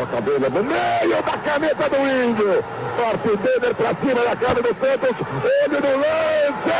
Toca dele no meio da caneta do índio. Forte Denner pra cima da cara do Santos. Ele no lance.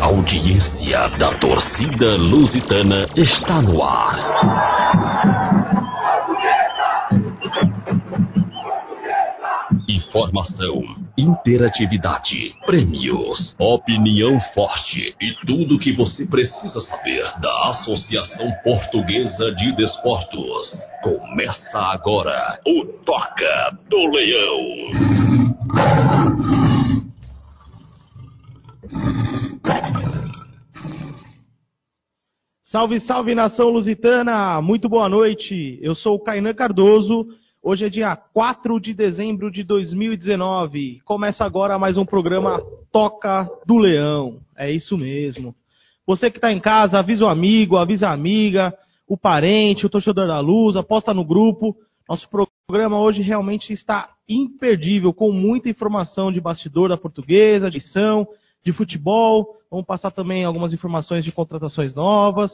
Audiência da torcida lusitana está no ar. Informação, interatividade, prêmios, opinião forte e tudo o que você precisa saber da Associação Portuguesa de Desportos. Começa agora o Toca do Leão. Salve, salve nação lusitana! Muito boa noite. Eu sou o Kainan Cardoso. Hoje é dia 4 de dezembro de 2019. Começa agora mais um programa Toca do Leão. É isso mesmo. Você que está em casa, avisa o amigo, avisa a amiga, o parente, o torcedor da luz, aposta no grupo. Nosso programa hoje realmente está imperdível, com muita informação de bastidor da portuguesa, de edição, de futebol. Vamos passar também algumas informações de contratações novas.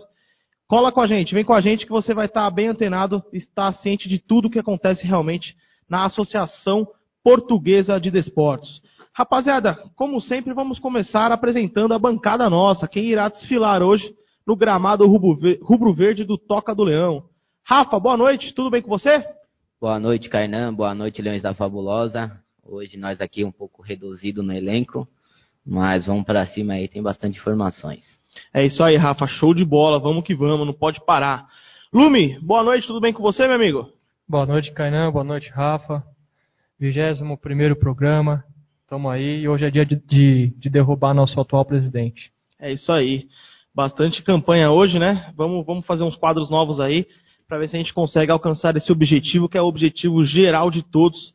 Cola com a gente, vem com a gente que você vai estar bem antenado estar ciente de tudo o que acontece realmente na Associação Portuguesa de Desportos. Rapaziada, como sempre, vamos começar apresentando a bancada nossa, quem irá desfilar hoje no gramado rubro-verde do Toca do Leão. Rafa, boa noite, tudo bem com você? Boa noite, Kainan. Boa noite, Leões da Fabulosa. Hoje nós aqui um pouco reduzido no elenco, mas vamos para cima aí, tem bastante informações. É isso aí, Rafa, show de bola, vamos que vamos, não pode parar. Lume, boa noite, tudo bem com você, meu amigo? Boa noite, Kainan, boa noite, Rafa. 21 primeiro programa, estamos aí e hoje é dia de, de, de derrubar nosso atual presidente. É isso aí. Bastante campanha hoje, né? Vamos, vamos fazer uns quadros novos aí para ver se a gente consegue alcançar esse objetivo, que é o objetivo geral de todos,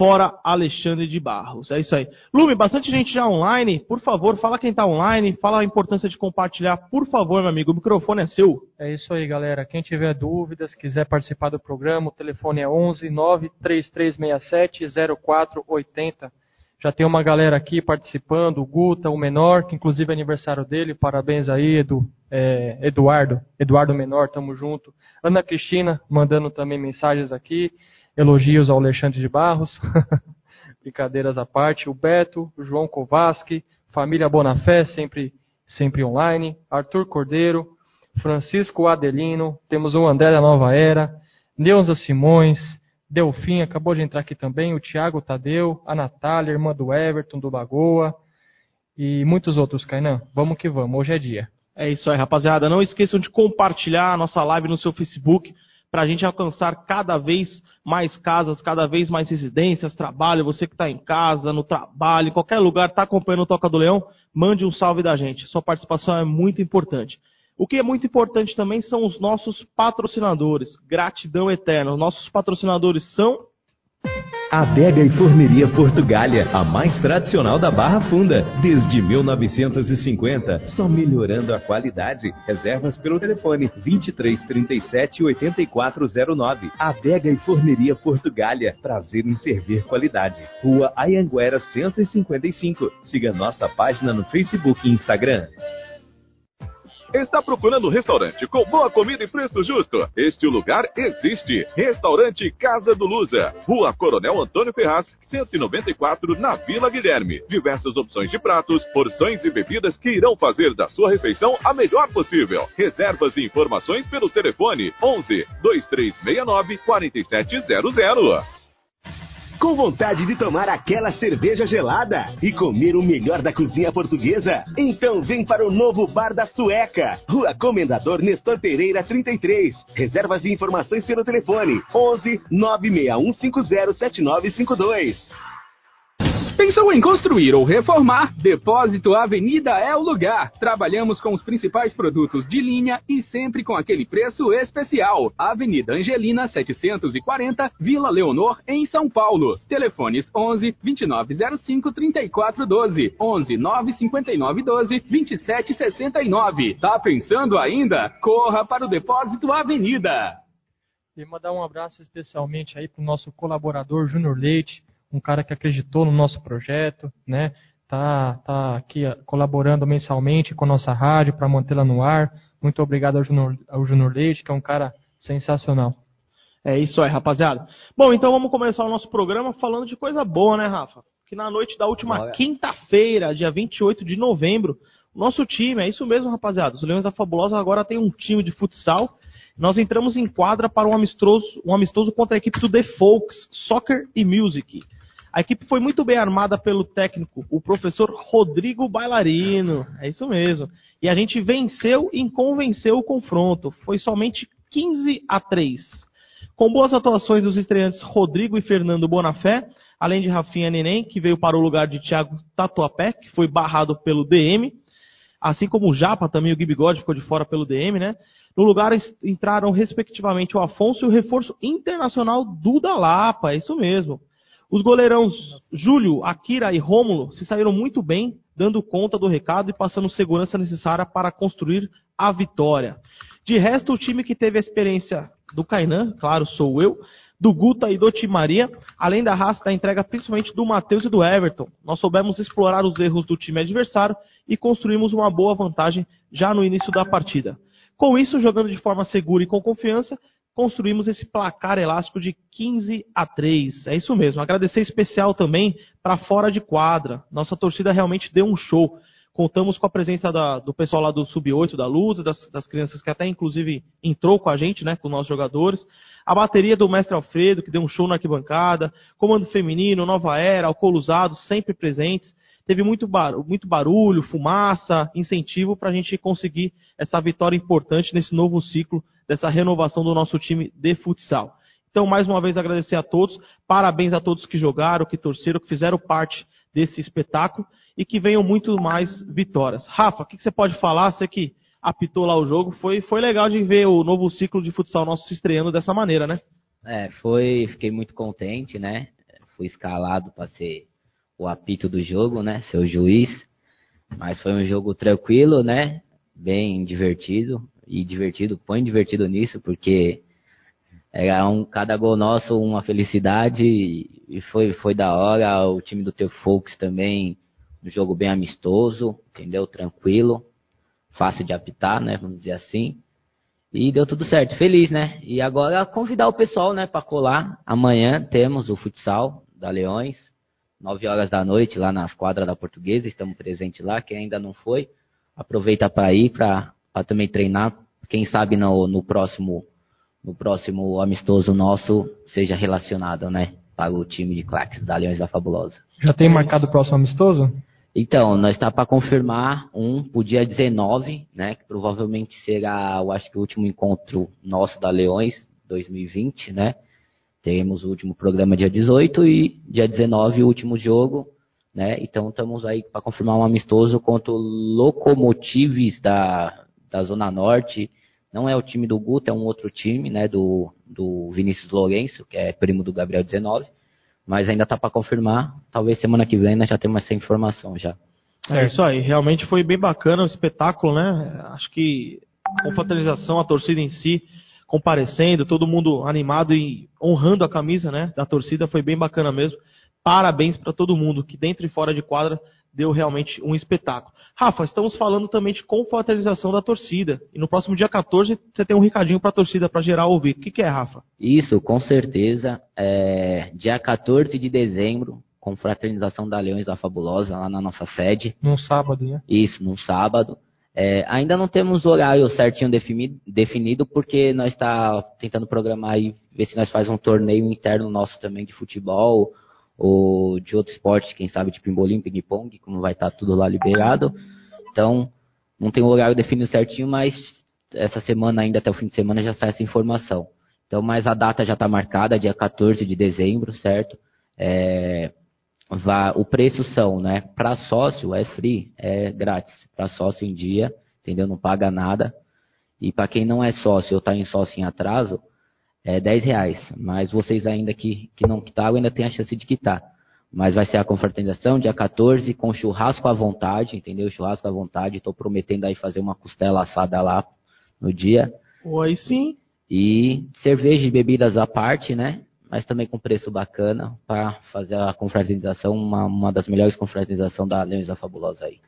fora Alexandre de Barros. É isso aí. Lume, bastante gente já online. Por favor, fala quem está online, fala a importância de compartilhar. Por favor, meu amigo, o microfone é seu. É isso aí, galera. Quem tiver dúvidas, quiser participar do programa, o telefone é 11 93367 0480. Já tem uma galera aqui participando, o Guta, o Menor, que inclusive é aniversário dele, parabéns aí, Edu, é, Eduardo, Eduardo Menor, tamo junto. Ana Cristina, mandando também mensagens aqui, elogios ao Alexandre de Barros, brincadeiras à parte, o Beto, o João Kovaski, Família Bonafé, sempre, sempre online. Arthur Cordeiro, Francisco Adelino, temos o André da Nova Era, Neuza Simões, Delfim acabou de entrar aqui também, o Tiago Tadeu, a Natália, irmã do Everton, do Lagoa e muitos outros, Kainan. Vamos que vamos, hoje é dia. É isso aí, rapaziada. Não esqueçam de compartilhar a nossa live no seu Facebook para a gente alcançar cada vez mais casas, cada vez mais residências, trabalho. Você que está em casa, no trabalho, em qualquer lugar, está acompanhando o Toca do Leão, mande um salve da gente. Sua participação é muito importante. O que é muito importante também são os nossos patrocinadores. Gratidão eterna. Os nossos patrocinadores são Adega e Forneria Portugália, a mais tradicional da Barra Funda, desde 1950, só melhorando a qualidade. Reservas pelo telefone 23 37 8409. Adega e Forneria Portugália, prazer em servir qualidade. Rua Ayanguera 155. Siga nossa página no Facebook e Instagram. Está procurando um restaurante com boa comida e preço justo? Este lugar existe. Restaurante Casa do Lusa. Rua Coronel Antônio Ferraz, 194, na Vila Guilherme. Diversas opções de pratos, porções e bebidas que irão fazer da sua refeição a melhor possível. Reservas e informações pelo telefone 11 2369 4700. Com vontade de tomar aquela cerveja gelada e comer o melhor da cozinha portuguesa? Então vem para o novo Bar da Sueca, Rua Comendador Nestor Pereira 33. Reservas e informações pelo telefone 11 96150 7952. Pensou em construir ou reformar? Depósito Avenida é o lugar. Trabalhamos com os principais produtos de linha e sempre com aquele preço especial. Avenida Angelina 740, Vila Leonor, em São Paulo. Telefones 11 2905 3412, 11 959 12 2769. Tá pensando ainda? Corra para o Depósito Avenida. E mandar um abraço especialmente aí para o nosso colaborador Júnior Leite, um cara que acreditou no nosso projeto, né? Tá, tá aqui colaborando mensalmente com a nossa rádio para mantê-la no ar. Muito obrigado ao Junior, ao Junior Leite, que é um cara sensacional. É isso aí, rapaziada. Bom, então vamos começar o nosso programa falando de coisa boa, né, Rafa? Que na noite da última quinta-feira, dia 28 de novembro, o nosso time, é isso mesmo, rapaziada. Os Leões da Fabulosa agora tem um time de futsal. Nós entramos em quadra para um amistoso, um amistoso contra a equipe do The Folks, Soccer e Music. A equipe foi muito bem armada pelo técnico, o professor Rodrigo Bailarino. É isso mesmo. E a gente venceu e convenceu o confronto. Foi somente 15 a 3. Com boas atuações dos estreantes Rodrigo e Fernando Bonafé, além de Rafinha Neném, que veio para o lugar de Thiago Tatuapé, que foi barrado pelo DM, assim como o Japa, também o Gui Bigode ficou de fora pelo DM, né? No lugar entraram, respectivamente, o Afonso e o reforço internacional Duda Lapa, é isso mesmo. Os goleirões Júlio, Akira e Rômulo se saíram muito bem, dando conta do recado e passando segurança necessária para construir a vitória. De resto, o time que teve a experiência do Kainan, claro, sou eu, do Guta e do Timaria, além da raça da entrega principalmente do Matheus e do Everton. Nós soubemos explorar os erros do time adversário e construímos uma boa vantagem já no início da partida. Com isso, jogando de forma segura e com confiança, construímos esse placar elástico de 15 a 3. É isso mesmo. Agradecer especial também para fora de quadra. Nossa torcida realmente deu um show. Contamos com a presença da, do pessoal lá do Sub-8, da Luz, das, das, crianças que até inclusive entrou com a gente, né, com nossos jogadores. A bateria do Mestre Alfredo, que deu um show na arquibancada. Comando Feminino, Nova Era, Alcool Usado, sempre presentes. Teve muito, bar, muito barulho, fumaça, incentivo para a gente conseguir essa vitória importante nesse novo ciclo dessa renovação do nosso time de futsal. Então, mais uma vez, agradecer a todos. Parabéns a todos que jogaram, que torceram, que fizeram parte desse espetáculo e que venham muito mais vitórias. Rafa, o que, você pode falar? Você que apitou lá o jogo, foi, foi legal de ver o novo ciclo de futsal nosso se estreando dessa maneira, né? É, foi, fiquei muito contente, né? Fui escalado para ser o apito do jogo, né? Ser o juiz. Mas foi um jogo tranquilo, né? Bem divertido e divertido, põe divertido nisso, porque era um, cada gol nosso uma felicidade e foi, foi da hora. O time do Teu Folks também, um jogo bem amistoso, entendeu? Tranquilo, fácil de apitar, né? Vamos dizer assim. E deu tudo certo, feliz, né? E agora convidar o pessoal, né, para colar. Amanhã temos o futsal da Leões, 9 horas da noite, lá nas quadras da Portuguesa, estamos presentes lá. Quem ainda não foi, aproveita para ir, para também treinar. Quem sabe no, no próximo no próximo amistoso nosso seja relacionado, né? Para o time de claques da Leões da Fabulosa. Já tem marcado o próximo amistoso? Então, nós está para confirmar um para o dia 19, né? Que provavelmente será, eu acho que o último encontro nosso da Leões 2020, né? Teremos o último programa dia 18 e dia 19 o último jogo, né? Então estamos aí para confirmar um amistoso contra o Locomotives da, da Zona Norte. Não é o time do Guto, é um outro time, né? Do, do Vinícius Lourenço, que é primo do Gabriel 19. Mas ainda está para confirmar. Talvez semana que vem nós já temos essa informação já. É isso aí, realmente foi bem bacana o espetáculo, né? Acho que com fraternização, a torcida em si comparecendo, todo mundo animado e honrando a camisa né, da torcida, foi bem bacana mesmo. Parabéns para todo mundo que dentro e fora de quadra deu realmente um espetáculo. Rafa, estamos falando também de confraternização da torcida. E no próximo dia 14 você tem um recadinho para a torcida, para geral ouvir. O que, que, é, Rafa? Isso, com certeza. É, dia 14 de dezembro, confraternização da Leões da Fabulosa, lá na nossa sede. Num sábado, né? Isso, num sábado. É, ainda não temos horário certinho definido, definido porque nós está tentando programar e ver se nós faz um torneio interno nosso também de futebol ou de outro esporte, quem sabe de pimbolim, ping-pong, como vai estar tá tudo lá liberado. Então, não tem um horário definido certinho, mas essa semana, ainda até o fim de semana, já sai essa informação. Então, mas a data já está marcada, dia 14 de dezembro, certo? É, o preço são, né? Para sócio é free, é grátis. Para sócio em dia, entendeu? Não paga nada. E para quem não é sócio ou está em sócio em atraso, é 10 reais. Mas vocês ainda que, que não quitaram, ainda tem a chance de quitar. Mas vai ser a confraternização, dia 14, com churrasco à vontade, entendeu? Churrasco à vontade. Estou prometendo aí fazer uma costela assada lá no dia. Oi, sim. E cerveja e bebidas à parte, né? Mas também com preço bacana para fazer a confraternização, uma, uma das melhores confraternizações da da Fabulosa aí.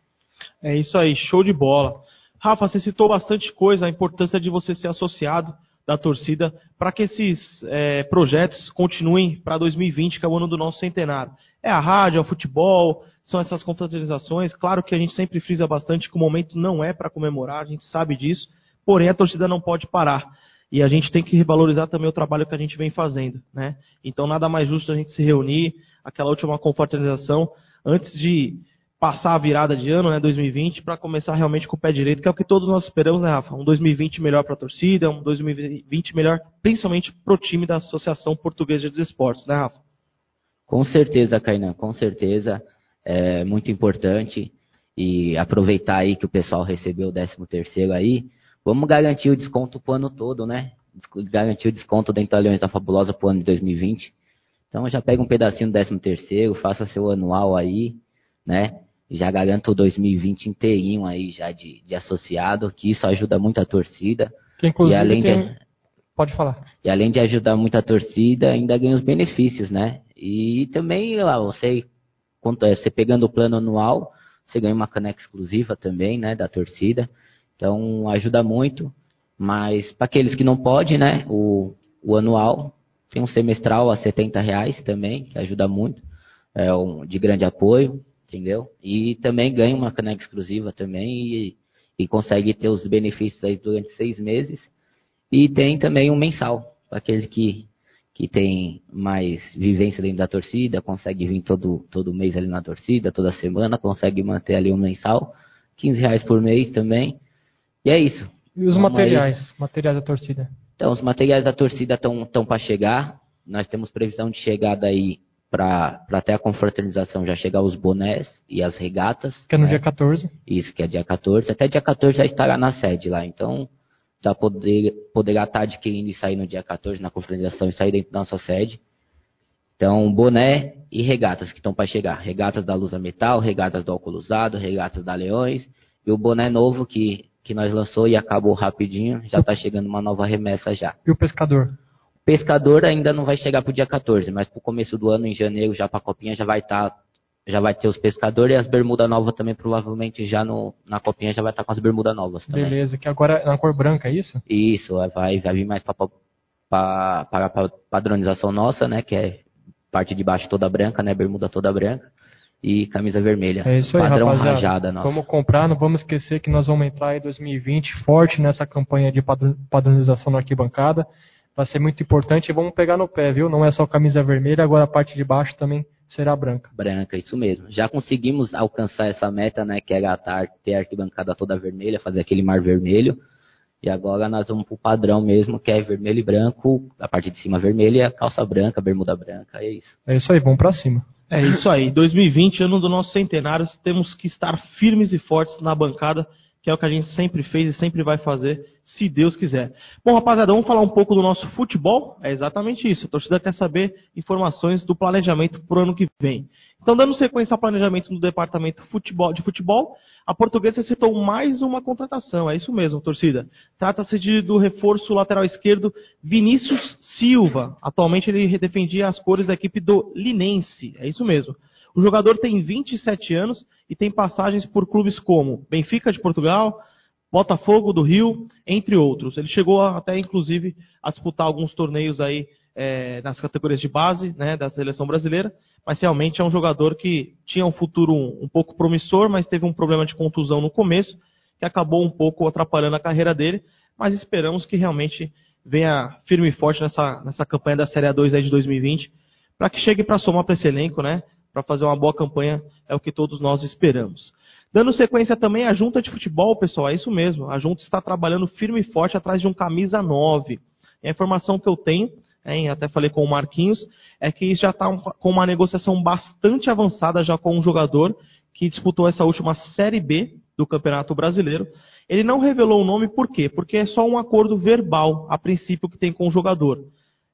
É isso aí, show de bola. Rafa, você citou bastante coisa, a importância de você ser associado da torcida para que esses é, projetos continuem para 2020, que é o ano do nosso centenário. É a rádio, é o futebol, são essas confraternizações. Claro que a gente sempre frisa bastante que o momento não é para comemorar, a gente sabe disso, porém a torcida não pode parar. E a gente tem que revalorizar também o trabalho que a gente vem fazendo, né? Então nada mais justo a gente se reunir, aquela última confraternização, antes de passar a virada de ano, né, 2020, para começar realmente com o pé direito, que é o que todos nós esperamos, né, Rafa? Um 2020 melhor para a torcida, um 2020 melhor principalmente para o time da Associação Portuguesa de Esportes, né, Rafa? Com certeza, Kainan, com certeza. É muito importante. E aproveitar aí que o pessoal recebeu o 13 terceiro aí, Vamos garantir o desconto pro ano todo, né? Garantir o desconto dentro da Leões da Fabulosa pro ano de 2020. Então já pega um pedacinho do 13 terceiro, faça seu anual aí, né? Já garanto o 2020 inteirinho aí já de, de associado, que isso ajuda muito a torcida. Que inclusive e além tem... de, Pode falar. E além de ajudar muito a torcida, ainda ganha os benefícios, né? E também, lá, você, é, você pegando o plano anual, você ganha uma caneca exclusiva também, né, da torcida. Então ajuda muito, mas para aqueles que não podem, né, o, o anual tem um semestral a 70 reais também, que ajuda muito, é um, de grande apoio, entendeu? E também ganha uma caneca exclusiva também e, e consegue ter os benefícios aí durante seis meses. E tem também um mensal, para aqueles que, que tem mais vivência dentro da torcida, consegue vir todo, todo mês ali na torcida, toda semana, consegue manter ali um mensal, 15 reais por mês também. E é isso. E os Vamos materiais, aí. materiais da torcida? Então, os materiais da torcida estão para chegar. Nós temos previsão de chegada aí para até a confraternização já chegar os bonés e as regatas. Que é no né? dia 14. Isso, que é dia 14. Até dia 14 já estará na sede lá. Então, já poder, poderá estar adquirindo e sair no dia 14 na confraternização e sair dentro da nossa sede. Então, boné e regatas que estão para chegar. Regatas da Lusa Metal, regatas do Óculos Usado, regatas da Leões. E o boné novo que que nós lançou e acabou rapidinho, já está chegando uma nova remessa já. E o pescador? O pescador ainda não vai chegar para o dia 14, mas para o começo do ano, em janeiro, já para a copinha, já vai estar. Tá, já vai ter os pescadores e as bermudas novas também, provavelmente já no, na copinha já vai estar tá com as bermudas novas também. Beleza, que agora é na cor branca, é isso? Isso, vai, vai vir mais para a padronização nossa, né? Que é parte de baixo toda branca, né? Bermuda toda branca e camisa vermelha. É isso aí, Padrão rapaziada. rajada nossa. Vamos comprar, não vamos esquecer que nós vamos entrar em 2020 forte nessa campanha de padron- padronização na arquibancada. Vai ser muito importante e vamos pegar no pé, viu? Não é só camisa vermelha, agora a parte de baixo também será branca. branca, isso mesmo. Já conseguimos alcançar essa meta, né, que era tar- ter a arquibancada toda vermelha, fazer aquele mar vermelho. E agora nós vamos pro padrão mesmo, que é vermelho e branco, a parte de cima vermelha, calça branca, bermuda branca, é isso. É isso aí, vamos pra cima. É isso aí. 2020, ano do nosso centenário, temos que estar firmes e fortes na bancada, que é o que a gente sempre fez e sempre vai fazer, se Deus quiser. Bom, rapaziada, vamos falar um pouco do nosso futebol? É exatamente isso. A torcida quer saber informações do planejamento para o ano que vem. Então, dando sequência ao planejamento do departamento de futebol, a portuguesa citou mais uma contratação. É isso mesmo, torcida. Trata-se do reforço lateral esquerdo Vinícius Silva. Atualmente ele defendia as cores da equipe do Linense. É isso mesmo. O jogador tem 27 anos e tem passagens por clubes como Benfica de Portugal, Botafogo do Rio, entre outros. Ele chegou até, inclusive, a disputar alguns torneios aí eh, nas categorias de base né, da seleção brasileira, mas realmente é um jogador que tinha um futuro um, um pouco promissor, mas teve um problema de contusão no começo, que acabou um pouco atrapalhando a carreira dele, mas esperamos que realmente venha firme e forte nessa, nessa campanha da Série A2 aí de 2020, para que chegue para somar para esse elenco, né? Para fazer uma boa campanha, é o que todos nós esperamos. Dando sequência também à Junta de Futebol, pessoal, é isso mesmo. A Junta está trabalhando firme e forte atrás de um camisa 9. E a informação que eu tenho, hein, até falei com o Marquinhos, é que já está com uma negociação bastante avançada já com um jogador que disputou essa última Série B do Campeonato Brasileiro. Ele não revelou o nome, por quê? Porque é só um acordo verbal, a princípio, que tem com o jogador.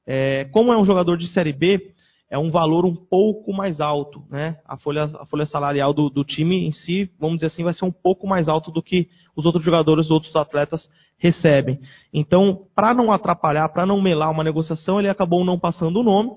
É, como é um jogador de Série B, é um valor um pouco mais alto, né? A folha, a folha salarial do, do time em si, vamos dizer assim, vai ser um pouco mais alto do que os outros jogadores, os outros atletas recebem. Então, para não atrapalhar, para não melar uma negociação, ele acabou não passando o nome.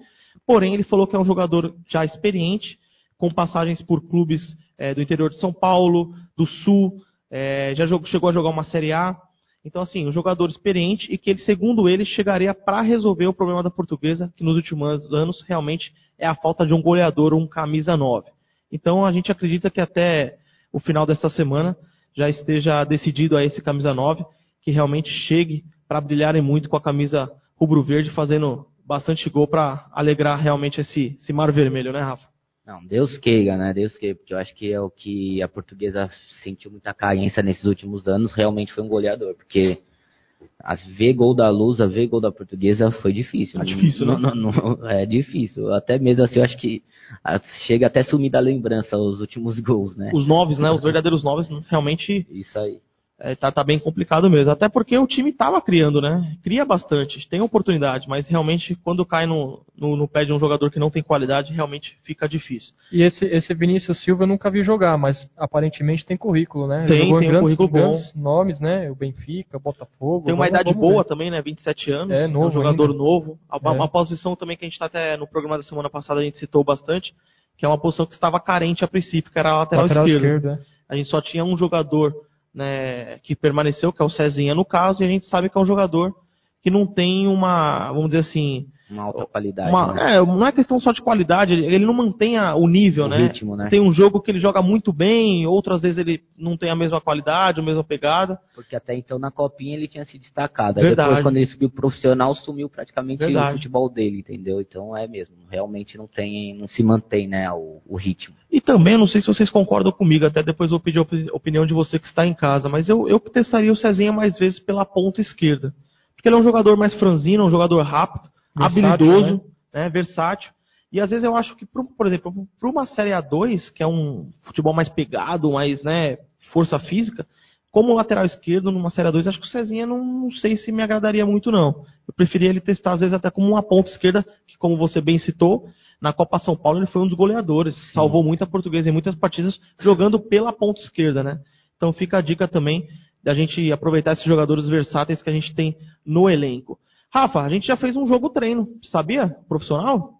Porém, ele falou que é um jogador já experiente, com passagens por clubes eh, do interior de São Paulo, do Sul, eh, já jogou- chegou a jogar uma Série A. Então, assim, um jogador experiente e que ele, segundo ele, chegaria para resolver o problema da portuguesa, que nos últimos anos realmente é a falta de um goleador, um camisa 9. Então, a gente acredita que até o final desta semana já esteja decidido a esse camisa 9, que realmente chegue para brilharem muito com a camisa rubro-verde, fazendo bastante gol para alegrar realmente esse, esse mar vermelho, né, Rafa? Não, Deus queira, né? Deus queira, porque eu acho que é o que a portuguesa sentiu muita carência nesses últimos anos, realmente foi um goleador, porque a ver gol da Lusa, ver gol da portuguesa foi difícil. Tá difícil, né? Não- não- não- é difícil. Até mesmo assim, eu acho que chega até a sumir da lembrança os últimos gols, né? Os noves, né? Os verdadeiros noves realmente Isso aí. É, tá, tá bem complicado mesmo. Até porque o time tava criando, né? Cria bastante, tem oportunidade, mas realmente quando cai no, no, no pé de um jogador que não tem qualidade, realmente fica difícil. E esse, esse Vinícius Silva eu nunca vi jogar, mas aparentemente tem currículo, né? Tem, Jogou em tem um grandes, currículo bom. grandes nomes, né? O Benfica, Botafogo. Tem uma vamos- idade vamos boa ver. também, né? 27 anos. É, novo um jogador ainda. novo. Uma, É. uma posição também que a gente tá até no programa da semana passada, a gente citou bastante, que é uma posição que estava carente a princípio, que era a lateral, Lateral esquerda. esquerdo, é. A gente só tinha um jogador né, que permaneceu, que é o Cezinha no caso, e a gente sabe que é um jogador que não tem uma, vamos dizer assim, Uma alta qualidade. uma, né? é, não é questão só de qualidade, ele, ele não mantém a- o nível, O né? ritmo, né? Tem um jogo que ele joga muito bem, outras vezes ele não tem a mesma qualidade, a mesma pegada. Porque até então na copinha ele tinha se destacado. Aí Verdade. depois, quando ele subiu pro profissional, sumiu praticamente Verdade. o futebol dele, entendeu? Então é mesmo. Realmente não tem, não se mantém, né, o, o ritmo. E também, não sei se vocês concordam comigo, até depois vou pedir a opi- opinião de você que está em casa, mas eu, eu testaria o Cezinha mais vezes pela ponta esquerda. Porque ele é um jogador mais franzino, um jogador rápido, Versátil, habilidoso, né, versátil. E às vezes eu acho que, por exemplo, para uma Série A2, que é um futebol mais pegado, mais né, força física, como lateral esquerdo numa Série A2, acho que o Cezinha não, não sei se me agradaria muito, não. Eu preferia ele testar, às vezes, até como uma ponta esquerda, que como você bem citou, na Copa São Paulo ele foi um dos goleadores. Salvou muita portuguesa em muitas partidas, jogando pela ponta esquerda, né? Então fica a dica também da gente aproveitar esses jogadores versáteis que a gente tem no elenco. Rafa, a gente já fez um jogo treino, sabia? Profissional?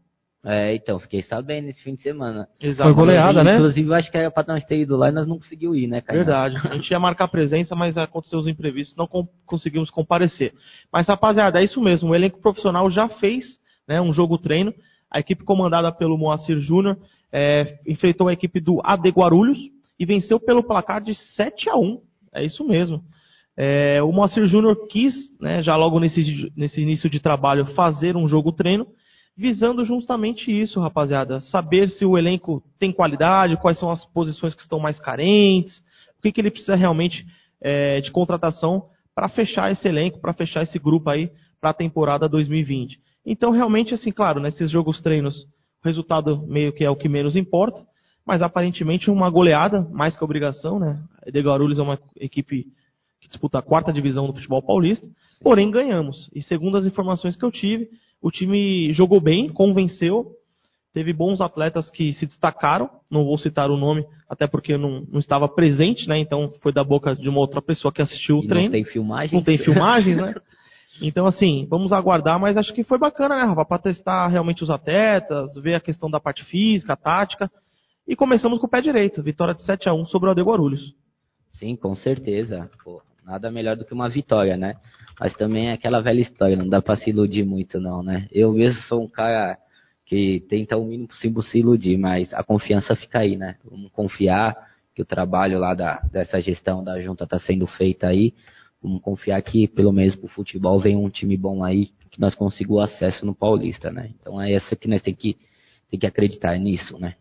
É, então, fiquei sabendo esse fim de semana. Foi goleada, né? Inclusive, acho que era pra nós ter ido lá e nós não conseguimos ir, né, cara? Verdade. A gente ia marcar presença, mas aconteceu os imprevistos, não conseguimos comparecer. Mas, rapaziada, é isso mesmo. O elenco profissional já fez né, um jogo treino. A equipe comandada pelo Moacir Júnior é, enfrentou a equipe do AD Guarulhos e venceu pelo placar de 7 a 1. É isso mesmo. É, o Moacir Júnior quis, né, já logo nesse, nesse início de trabalho, fazer um jogo treino, visando justamente isso, rapaziada. Saber se o elenco tem qualidade, quais são as posições que estão mais carentes, o que, que ele precisa realmente é, de contratação para fechar esse elenco, para fechar esse grupo aí para a temporada 2020. Então, realmente, assim, claro, nesses jogos treinos, o resultado meio que é o que menos importa, mas aparentemente uma goleada, mais que obrigação, né? De Guarulhos é uma equipe que disputa a quarta divisão do futebol paulista, porém ganhamos. E segundo as informações que eu tive, o time jogou bem, convenceu, teve bons atletas que se destacaram, não vou citar o nome, até porque eu não, não estava presente, né? Então foi da boca de uma outra pessoa que assistiu o E treino. Não tem filmagem? Não tem filmagens, né? Então, assim, vamos aguardar, mas acho que foi bacana, né, Rafa? Para testar realmente os atletas, ver a questão da parte física, tática. E começamos com o pé direito, vitória de 7 a 1 sobre o Ade Guarulhos. Sim, com certeza. Pô, nada melhor do que uma vitória, né? Mas também é aquela velha história, não dá pra se iludir muito, não, né? Eu mesmo sou um cara que tenta o mínimo possível se iludir, mas a confiança fica aí, né? Vamos confiar que o trabalho lá da, dessa gestão da junta está sendo feito aí. Vamos confiar que, pelo menos pro futebol, vem um time bom aí, que nós consigamos acesso no Paulista, né? Então é essa que nós tem que, tem que acreditar nisso, né?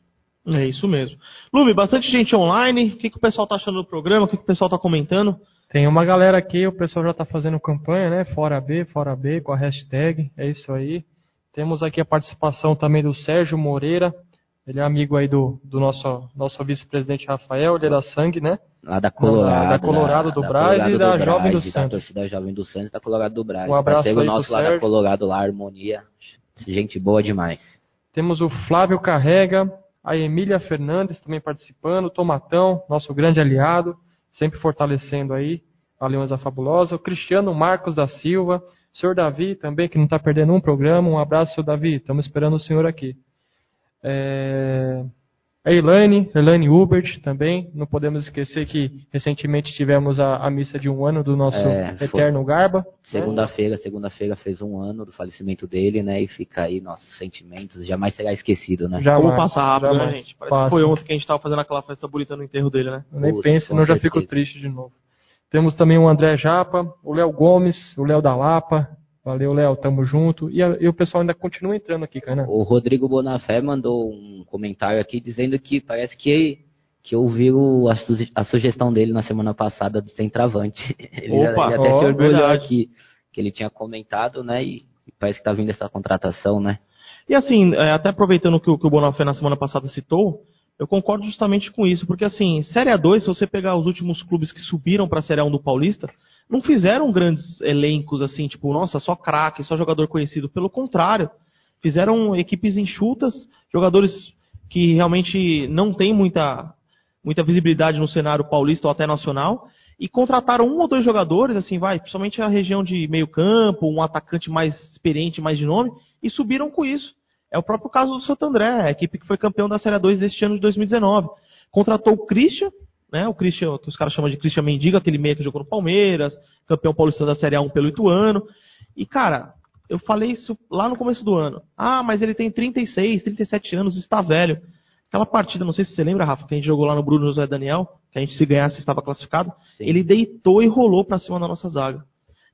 É isso mesmo. Lube, bastante gente online. O que, que o pessoal tá achando do programa? O que, que o pessoal tá comentando? Tem uma galera aqui, o pessoal já está fazendo campanha, né? Fora B, fora B, com a hashtag. É isso aí. Temos aqui a participação também do Sérgio Moreira. Ele é amigo aí do, do nosso, nosso vice-presidente Rafael, ele é da Sangue, né? Lá da Colorado. da Colorado do da Brás Colorado e da do Jovem do Brás, Santos. Da torcida Jovem do Santos e da Colorado do Brás. Um abraço Parceiro aí pro nosso lá da Sérgio. Colorado, lá, Harmonia. Gente boa demais. Temos o Flávio Carrega, a Emília Fernandes também participando, Tomatão, nosso grande aliado, sempre fortalecendo aí a Leões Fabulosa, o Cristiano Marcos da Silva, o senhor Davi também, que não está perdendo um programa, um abraço, senhor Davi, estamos esperando o senhor aqui. É... A Elaine, Elaine Hubert também, não podemos esquecer que recentemente tivemos a, a missa de um ano do nosso É, eterno Garba. né? Segunda-feira, segunda-feira fez um ano do falecimento dele, né? E fica aí nossos sentimentos. Jamais será esquecido, né? Jamais, Como passar rápido, né, gente? Parece Passa. que foi ontem que a gente tava fazendo aquela festa bonita no enterro dele, né? Eu Nem Putz, pense, senão já fico triste de novo. Temos também o André Japa, o Léo Gomes, o Léo da Lapa. Valeu, Léo, tamo junto. E, a- e o pessoal ainda continua entrando aqui, Kainan. O Rodrigo Bonafé mandou um comentário aqui dizendo que parece que, que ouviu a, su- a sugestão dele na semana passada do centroavante. Ele, Opa, ele até ó, se orgulhou verdade. aqui que ele tinha comentado, né? E, e parece que tá vindo essa contratação, né? E assim, é, até aproveitando que o que o Bonafé na semana passada citou, eu concordo justamente com isso, porque assim, Série A2, se você pegar os últimos clubes que subiram para a Série A1 do Paulista, não fizeram grandes elencos assim, tipo, nossa, só craque, só jogador conhecido. Pelo contrário, fizeram equipes enxutas, jogadores que realmente não têm muita, muita visibilidade no cenário paulista ou até nacional, e contrataram um ou dois jogadores, assim, vai, principalmente a região de meio campo, um atacante mais experiente, mais de nome, e subiram com isso. É o próprio caso do Santo André, a equipe que foi campeão da Série 2 deste ano de 2019. Contratou o Christian, né, o Christian, que os caras chamam de Christian Mendiga, aquele meia que jogou no Palmeiras, campeão paulista da Série A1 pelo Ituano. E, cara, eu falei isso lá no começo do ano. Ah, mas ele tem 36, 37 anos, está velho. Aquela partida, não sei se você lembra, Rafa, que a gente jogou lá no Bruno José Daniel, que a gente se ganhasse estava classificado. Sim. Ele deitou e rolou pra cima da nossa zaga.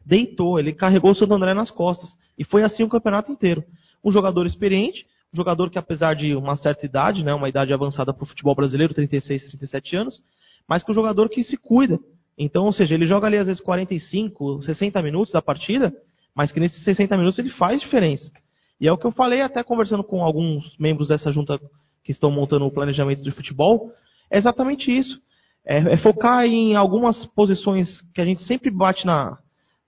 Deitou, ele carregou o Santo André nas costas. E foi assim o campeonato inteiro. Um jogador experiente, um jogador que apesar de uma certa idade, né, uma idade avançada para o futebol brasileiro, 36, 37 anos, mas que um jogador que se cuida. Então, ou seja, ele joga ali às vezes 45, 60 minutos da partida, mas que nesses 60 minutos ele faz diferença. E é o que eu falei até conversando com alguns membros dessa junta que estão montando o planejamento de futebol, é exatamente isso. É, é focar em algumas posições que a gente sempre bate na,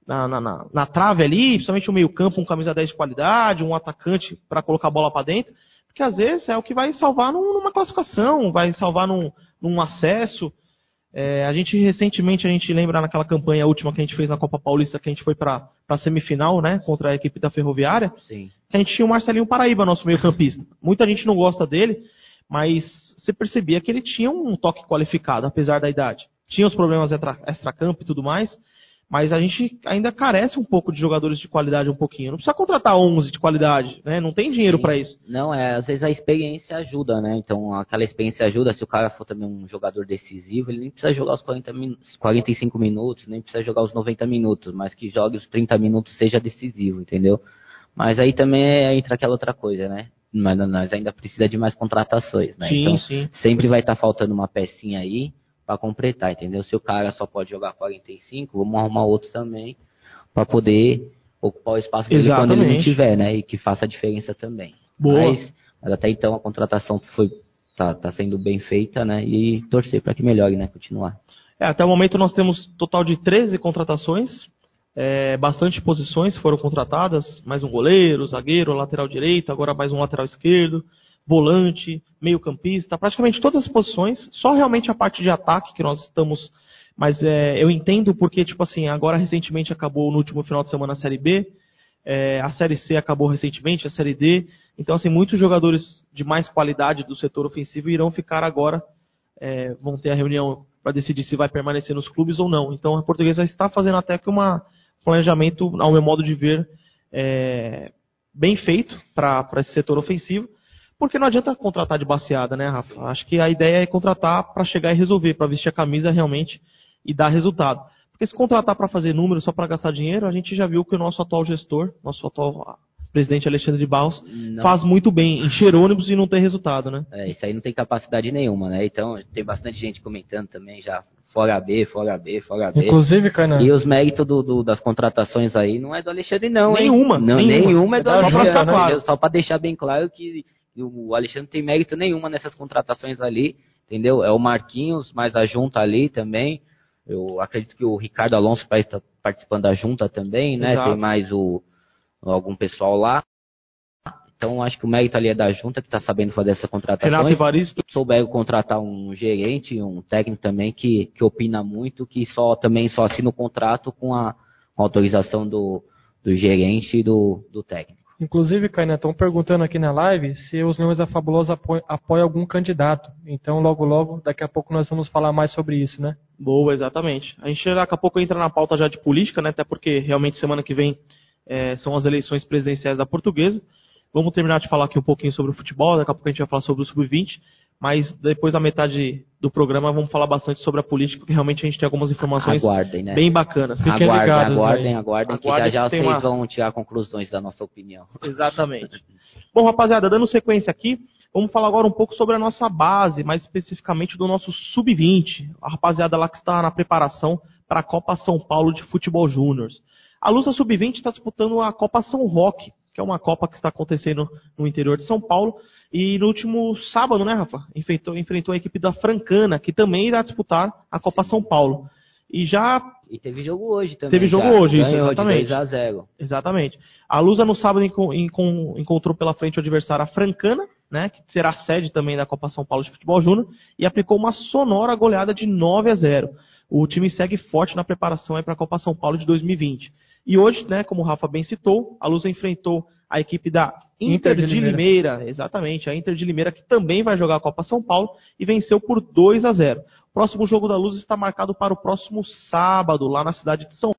na, na, na- na trave ali, principalmente o meio-campo, um camisa 10 de qualidade, um atacante para colocar a bola para dentro, porque às vezes é o que vai salvar num- numa classificação, vai salvar num, num acesso. É, a gente recentemente, a gente lembra naquela campanha última que a gente fez na Copa Paulista, que a gente foi para a semifinal, né, contra a equipe da Ferroviária, Sim. que a gente tinha o Marcelinho Paraíba, nosso meio-campista. Muita gente não gosta dele, mas você percebia que ele tinha um toque qualificado, apesar da idade. Tinha os problemas extra- extra-campo e tudo mais, mas a gente ainda carece um pouco de jogadores de qualidade um pouquinho. Não precisa contratar 11 de qualidade, né? Não tem dinheiro para isso. Não, é, às vezes a experiência ajuda, né? Então aquela experiência ajuda, se o cara for também um jogador decisivo, ele nem precisa jogar os 40 min 45 minutos, nem precisa jogar os 90 minutos, mas que jogue os 30 minutos seja decisivo, entendeu? Mas aí também é, entra aquela outra coisa, né? Mas nós ainda precisa de mais contratações, né? Sim, então sim. sempre vai estar tá faltando uma pecinha aí para completar, entendeu? Se o cara só pode jogar 45, vamos arrumar outros também para poder ocupar o espaço dele quando ele não tiver, né? E que faça a diferença também. Boa. Mas, mas até então a contratação foi tá, tá sendo bem feita, né? E torcer para que melhore, né? Continuar. É, até o momento nós temos total de 13 contratações, é, bastante posições foram contratadas, mais um goleiro, zagueiro, lateral direito, agora mais um lateral esquerdo volante, meio-campista, praticamente todas as posições, só realmente a parte de ataque que nós estamos. Mas é, eu entendo porque, tipo assim, agora recentemente acabou no último final de semana a Série B, é, a Série C acabou recentemente, a Série D. Então, assim, muitos jogadores de mais qualidade do setor ofensivo irão ficar agora, é, vão ter a reunião para decidir se vai permanecer nos clubes ou não. Então, a portuguesa está fazendo até que um planejamento, ao meu modo de ver, é, bem feito para esse setor ofensivo. Porque não adianta contratar de baseada, né, Rafa? Acho que a ideia é contratar para chegar e resolver, para vestir a camisa realmente e dar resultado. Porque se contratar para fazer números só para gastar dinheiro, a gente já viu que o nosso atual gestor, nosso atual presidente Alexandre de Barros, não. faz muito bem, encher ônibus e não ter resultado, né? É, isso aí não tem capacidade nenhuma, né? Então, tem bastante gente comentando também já, fora B, fora B, fora B. Inclusive, Canan. E os méritos do, do, das contratações aí não é do Alexandre, não, nenhuma, hein? Não, nenhuma. nenhuma é do é Alexandre. Claro. Só para deixar bem claro que o Alexandre tem mérito nenhuma nessas contratações ali, entendeu? É o Marquinhos, mais a junta ali também. Eu acredito que o Ricardo Alonso vai estar participando da junta também, né? Exato. Tem mais o algum pessoal lá. Então acho que o mérito ali é da junta que está sabendo fazer essa contratação. Renato Evaristo. Souberam contratar um gerente, um técnico também que, que opina muito, que só também só assina o contrato com a, com a autorização do, do gerente e do, do técnico. Inclusive, Kainan, estão perguntando aqui na live se os Leões da Fabulosa apoiam, apoiam, algum candidato. Então, logo, logo, daqui a pouco nós vamos falar mais sobre isso, né? Boa, exatamente. A gente daqui a pouco entra na pauta já de política, né? Até porque realmente semana que vem é, são as eleições presidenciais da portuguesa. Vamos terminar de falar aqui um pouquinho sobre o futebol, daqui a pouco a gente vai falar sobre o Sub-20 mas depois da metade do programa vamos falar bastante sobre a política, porque realmente a gente tem algumas informações aguardem, né? bem bacanas. Fiquem aguardem, ligados aguardem, aguardem, que já já vocês uma... vão tirar conclusões da nossa opinião. Exatamente. Bom, rapaziada, dando sequência aqui, vamos falar agora um pouco sobre a nossa base, mais especificamente do nosso Sub-20, a rapaziada lá que está na preparação para a Copa São Paulo de Futebol Júnior. A Lusa Sub-20 está disputando a Copa São Roque, que é uma Copa que está acontecendo no interior de São Paulo, e no último sábado, né, Rafa? Enfrentou, enfrentou a equipe da Francana, que também irá disputar a Copa São Paulo. E já. E teve jogo hoje também. Teve jogo já. hoje, isso, exatamente. De 2 a 0. Exatamente. A Lusa no sábado enco, enco, encontrou pela frente o adversário a Francana, né, que será sede também da Copa São Paulo de Futebol Júnior, e aplicou uma sonora goleada de 9 a 0. O time segue forte na preparação para a Copa São Paulo de 2020. E hoje, né, como o Rafa bem citou, a Lusa enfrentou a equipe da Inter, Inter de, Limeira. Limeira. exatamente, a Inter de Limeira que também vai jogar a Copa São Paulo e venceu por 2 a 0. O próximo jogo da Luz está marcado para o próximo sábado, lá na cidade de São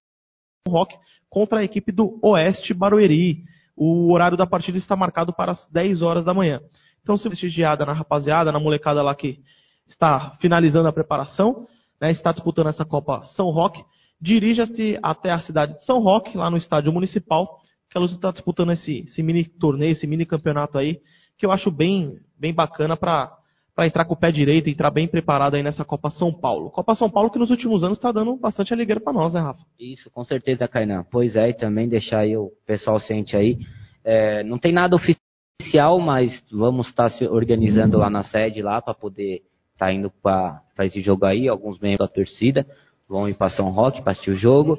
Roque, contra a equipe do Oeste Barueri. O horário da partida está marcado para as 10 horas da manhã. Então, se prestigiada na rapaziada, na molecada lá que está finalizando a preparação, né, está disputando essa Copa São Roque, dirija-se até a cidade de São Roque, lá no estádio municipal, que a Luz está disputando esse, esse, mini torneio, esse mini campeonato aí, que eu acho bem, bem bacana para entrar com o pé direito, entrar bem preparado aí nessa Copa São Paulo. Copa São Paulo que nos últimos anos está dando bastante alegria para nós, né, Rafa? Isso, com certeza, Kainan. Pois é, e também deixar aí o pessoal ciente aí. É, não tem nada oficial, mas vamos estar tá se organizando lá na sede lá para poder estar tá indo para esse jogo aí. Alguns membros da torcida vão ir para São Roque para assistir o jogo.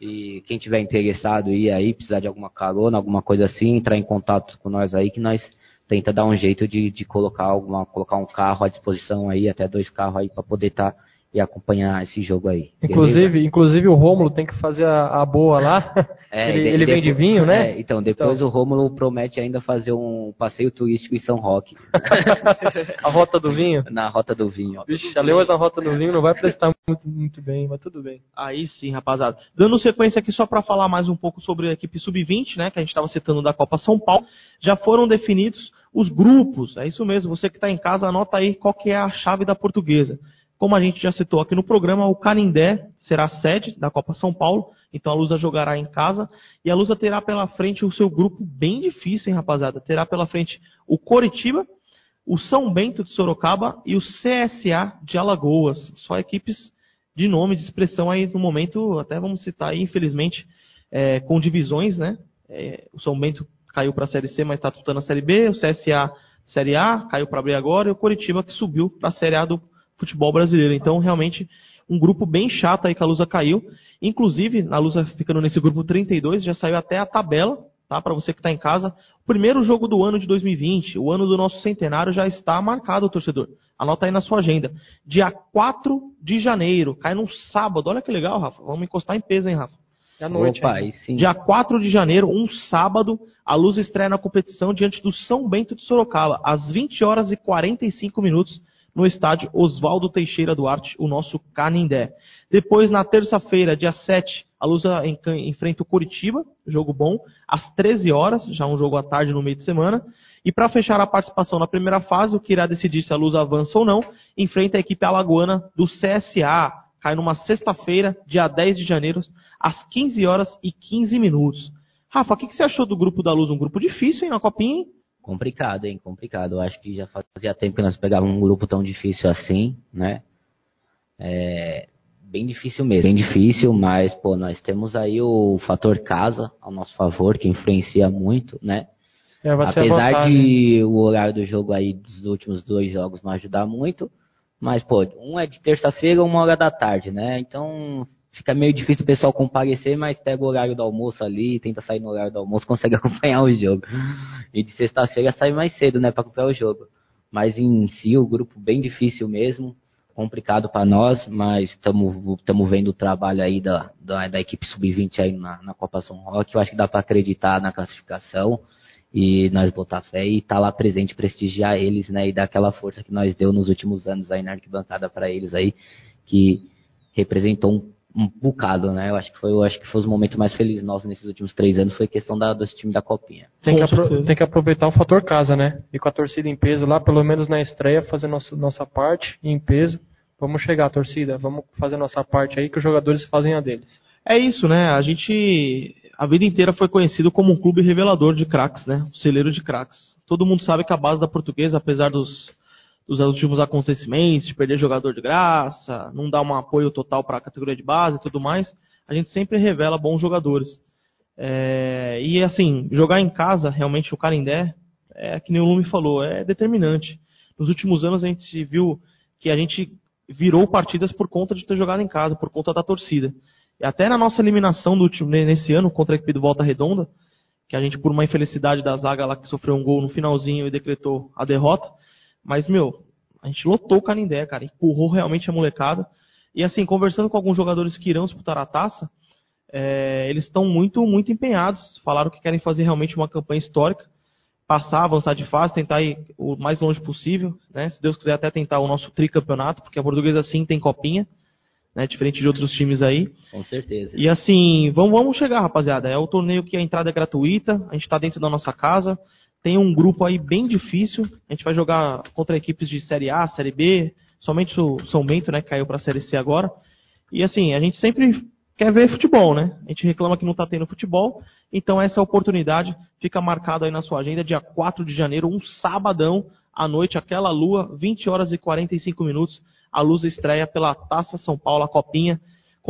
E quem tiver interessado ir aí, precisar de alguma carona, alguma coisa assim, entrar em contato com nós aí que nós tenta dar um jeito de, de colocar alguma, colocar um carro à disposição aí, até dois carros aí para poder estar tá e acompanhar esse jogo aí. Inclusive, inclusive o Rômulo tem que fazer a, a boa lá. É, ele de- ele vem de vinho, né? é, então, depois Então. o Rômulo promete ainda fazer um passeio turístico em São Roque, A rota do vinho. na Rota do Vinho. ó. Vixe, a Leões na rota do vinho não vai prestar muito, muito bem, mas tudo bem. Aí sim, rapaziada. Dando sequência aqui só para falar mais um pouco sobre a equipe sub-20, né, que a gente estava citando da Copa São Paulo, já foram definidos os grupos. É isso mesmo, você que está em casa, anota aí qual que é a chave da portuguesa. Como a gente já citou aqui no programa, o Canindé será a sede da Copa São Paulo, então a Lusa jogará em casa e a Lusa terá pela frente o seu grupo bem difícil, hein, rapaziada? Terá pela frente o Coritiba, o São Bento de Sorocaba e o CSA de Alagoas. Só equipes de nome, de expressão aí no momento, até vamos citar aí, infelizmente, é, com divisões, né? É, o São Bento caiu para a Série C, mas está disputando a Série B, o CSA Série A, caiu para B agora, e o Coritiba que subiu para a Série A do futebol brasileiro. Então, realmente, um grupo bem chato aí que a Lusa caiu. Inclusive, a Lusa ficando nesse grupo 32, já saiu até a tabela, tá? Para você que está em casa. O primeiro jogo do ano de 2020, o ano do nosso centenário, já está marcado, torcedor. Anota aí na sua agenda. Dia 4 de janeiro, cai num sábado. Olha que legal, Rafa. Vamos encostar em peso, hein, Rafa? É à noite. Opa, ainda. aí sim. Dia 4 de janeiro, um sábado, a Luz estreia na competição diante do São Bento de Sorocaba, às 20 horas e 45 minutos, no estádio Oswaldo Teixeira Duarte, o nosso Canindé. Depois, na terça-feira, dia 7, a Luz enca- enfrenta o Curitiba, jogo bom, às 13 horas, já um jogo à tarde no meio de semana. E para fechar a participação na primeira fase, o que irá decidir se a Luz avança ou não, enfrenta a equipe alagoana do CSA, cai numa sexta-feira, dia 10 de janeiro, às 15 horas e 15 minutos. Rafa, o que, que você achou do grupo da Luz? Um grupo difícil, hein, na copinha, hein? Complicado, hein? Complicado. Eu acho que já fazia tempo que nós pegávamos um grupo tão difícil assim, né? É bem difícil mesmo, bem difícil, mas pô, nós temos aí o fator casa ao nosso favor, que influencia muito, né? É, Apesar de o horário do jogo aí dos últimos dois jogos não ajudar muito, mas pô, um é de terça-feira, uma hora da tarde, né? Então fica meio difícil o pessoal comparecer, mas pega o horário do almoço ali, tenta sair no horário do almoço, consegue acompanhar o jogo. E de sexta-feira sai mais cedo, né, para acompanhar o jogo. Mas em si o grupo bem difícil mesmo, complicado para nós, mas estamos vendo o trabalho aí da, da, da equipe sub-20 aí na, na Copa São Roque. Eu acho que dá para acreditar na classificação e nós botar fé e estar lá presente, prestigiar eles, né, e dar aquela força que nós deu nos últimos anos aí na arquibancada para eles aí, que representou um, um bocado, né? Eu acho que foi, eu acho que foi os momentos mais felizes nossos nesses últimos três anos foi a questão da, desse time da copinha. Tem que, apro- tem que aproveitar o fator casa, né? E com a torcida em peso lá, pelo menos na estreia, fazer nosso, nossa parte em peso. Vamos chegar, torcida. Vamos fazer nossa parte aí, que os jogadores fazem a deles. É isso, né? A gente a vida inteira foi conhecido como um clube revelador de craques, né? Um celeiro de craques. Todo mundo sabe que a base da portuguesa, apesar dos, dos últimos acontecimentos, de perder jogador de graça, não dar um apoio total para a categoria de base e tudo mais, a gente sempre revela bons jogadores. É, e assim, jogar em casa, realmente o Carindé, é que nem o Lume falou, é determinante. Nos últimos anos a gente viu que a gente virou partidas por conta de ter jogado em casa, por conta da torcida. E até na nossa eliminação do último, nesse ano contra a equipe do Volta Redonda, que a gente, por uma infelicidade da zaga lá que sofreu um gol no finalzinho e decretou a derrota. Mas, meu, a gente lotou o Canindé, cara, empurrou realmente a molecada. E assim, conversando com alguns jogadores que irão disputar a taça, é, eles estão muito, muito empenhados. Falaram que querem fazer realmente uma campanha histórica, passar, avançar de fase, tentar ir o mais longe possível, né? Se Deus quiser até tentar o nosso tricampeonato, porque a portuguesa sim tem copinha, né? Diferente de outros times aí. Com certeza. E assim, vamos, vamos chegar, rapaziada. É o torneio que a entrada é gratuita, a gente está dentro da nossa casa. Tem um grupo aí bem difícil. A gente vai jogar contra equipes de Série A, Série B, somente o São Bento, né, que caiu para a Série C agora. E assim, a gente sempre quer ver futebol, né? A gente reclama que não está tendo futebol. Então essa oportunidade fica marcada aí na sua agenda, dia 4 de janeiro, um sabadão à noite, aquela lua, 20 horas e 45 minutos. A luz estreia pela Taça São Paulo, a Copinha,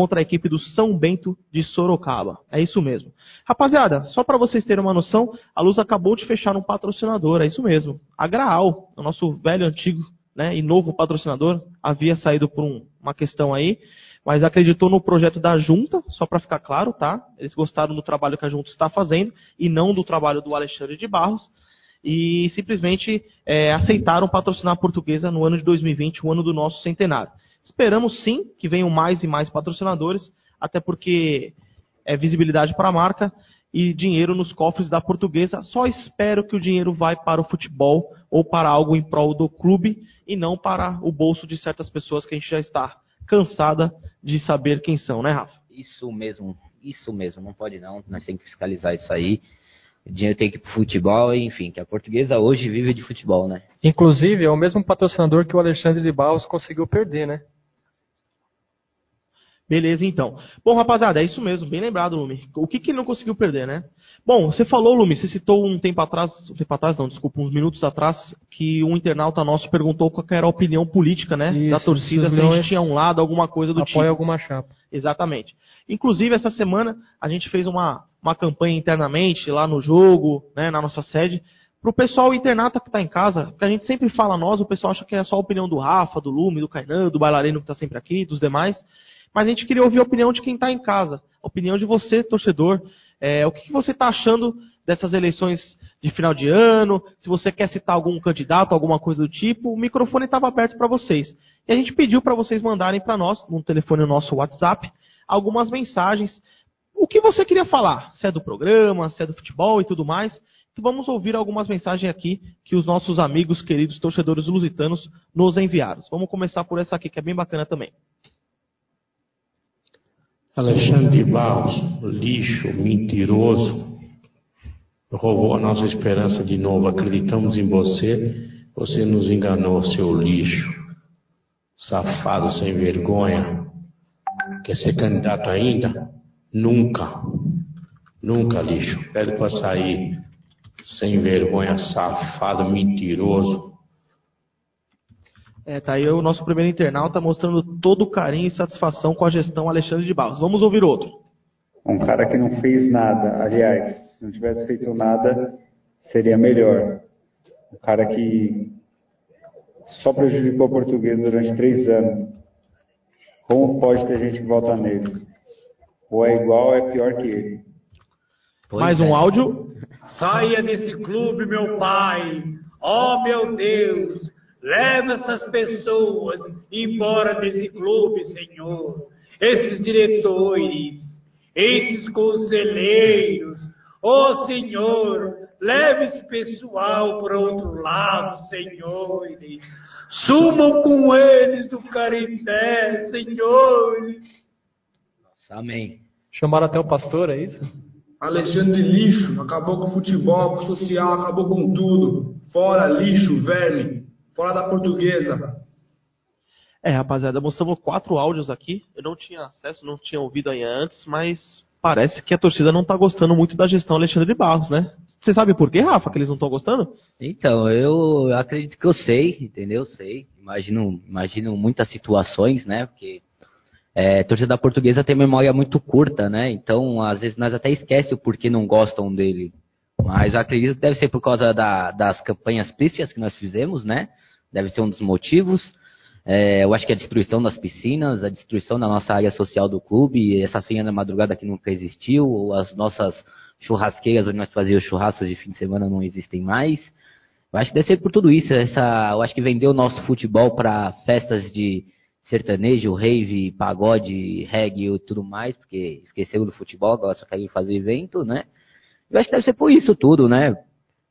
contra a equipe do São Bento de Sorocaba. É isso mesmo. Rapaziada, só para vocês terem uma noção, a Luz acabou de fechar um patrocinador, é isso mesmo. A Graal, o nosso velho, antigo né, e novo patrocinador, havia saído por um- uma questão aí, mas acreditou no projeto da Junta, só para ficar claro, tá? Eles gostaram do trabalho que a Junta está fazendo e não do trabalho do Alexandre de Barros e simplesmente é, aceitaram patrocinar a portuguesa no ano de 2020, o ano do nosso centenário. Esperamos sim que venham mais e mais patrocinadores, até porque é visibilidade para a marca e dinheiro nos cofres da portuguesa. Só espero que o dinheiro vai para o futebol ou para algo em prol do clube e não para o bolso de certas pessoas que a gente já está cansada de saber quem são, né, Rafa? Isso mesmo, isso mesmo, não pode não, nós temos que fiscalizar isso aí. O dinheiro tem que ir pro futebol, enfim, que a portuguesa hoje vive de futebol, né? Inclusive, é o mesmo patrocinador que o Alexandre de Barros conseguiu perder, né? Beleza, então. Bom, rapaziada, é isso mesmo, bem lembrado, Lume. O que, que ele não conseguiu perder, né? Bom, você falou, Lume, você citou um tempo atrás, um tempo atrás, não, desculpa, uns minutos atrás, que um internauta nosso perguntou qual era a opinião política, né, Isso, da torcida, se a gente tinha um lado, alguma coisa do Apoia tipo. alguma chapa. Exatamente. Inclusive, essa semana a gente fez uma, uma campanha internamente lá no jogo, né, na nossa sede, pro pessoal internata que tá em casa, porque a gente sempre fala nós, o pessoal acha que é só a opinião do Rafa, do Lume, do Kainan, do bailarino que tá sempre aqui, dos demais. Mas a gente queria ouvir a opinião de quem tá em casa, a opinião de você, torcedor. É, o que, que você tá achando dessas eleições de final de ano? Se você quer citar algum candidato, alguma coisa do tipo, o microfone estava aberto para vocês. E a gente pediu para vocês mandarem para nós, no telefone nosso WhatsApp, algumas mensagens. O que você queria falar? Se é do programa, se é do futebol e tudo mais. Então vamos ouvir algumas mensagens aqui que os nossos amigos, queridos torcedores lusitanos, nos enviaram. Vamos começar por essa aqui, que é bem bacana também. Alexandre Barros, lixo, mentiroso, roubou a nossa esperança de novo. Acreditamos em você, você nos enganou, seu lixo. Safado sem vergonha. Quer ser candidato ainda? Nunca. Nunca, lixo. Pede para sair. Sem vergonha, safado, mentiroso. É, tá aí o nosso primeiro internauta mostrando todo o carinho e satisfação com a gestão Alexandre de Barros. Vamos ouvir outro. Um cara que não fez nada. Aliás, se não tivesse feito nada, seria melhor. Um cara que só prejudicou a portuguesa durante três anos. Como pode ter gente que vota nele? Ou é igual ou é pior que ele. Pois Mais é. um áudio. Saia desse clube, meu pai. Oh, meu Deus. Leva essas pessoas embora desse clube, Senhor. Esses diretores, esses conselheiros. Oh, Senhor, leve esse pessoal para outro lado, Senhor. Sumam com eles do Carité, Senhor. Amém. Chamaram até o pastor, é isso? Alexandre Lixo, acabou com o futebol, com o social, acabou com tudo. Fora lixo, verme, fora da portuguesa. É, rapaziada, mostramos quatro áudios aqui. Eu não tinha acesso, não tinha ouvido aí antes, mas parece que a torcida não tá gostando muito da gestão Alexandre de Barros, né? Você sabe por quê, Rafa, que eles não estão gostando? Então, eu acredito que eu sei, entendeu? Sei. Imagino, imagino muitas situações, né? Porque é, torcida portuguesa tem memória muito curta, né? Então, às vezes, nós até esquecemos o porquê não gostam dele. Mas eu acredito que deve ser por causa da- das campanhas pífias que nós fizemos, né? Deve ser um dos motivos. É, eu acho que a destruição das piscinas, a destruição da nossa área social do clube, essa feinha da madrugada que nunca existiu, ou as nossas churrasqueiras onde nós fazíamos churrascos de fim de semana não existem mais. Eu acho que deve ser por tudo isso. Essa, eu acho que vendeu o nosso futebol para festas de sertanejo, rave, pagode, reggae e tudo mais, porque esqueceu do futebol, agora só querem fazer evento, né? Eu acho que deve ser por isso tudo, né?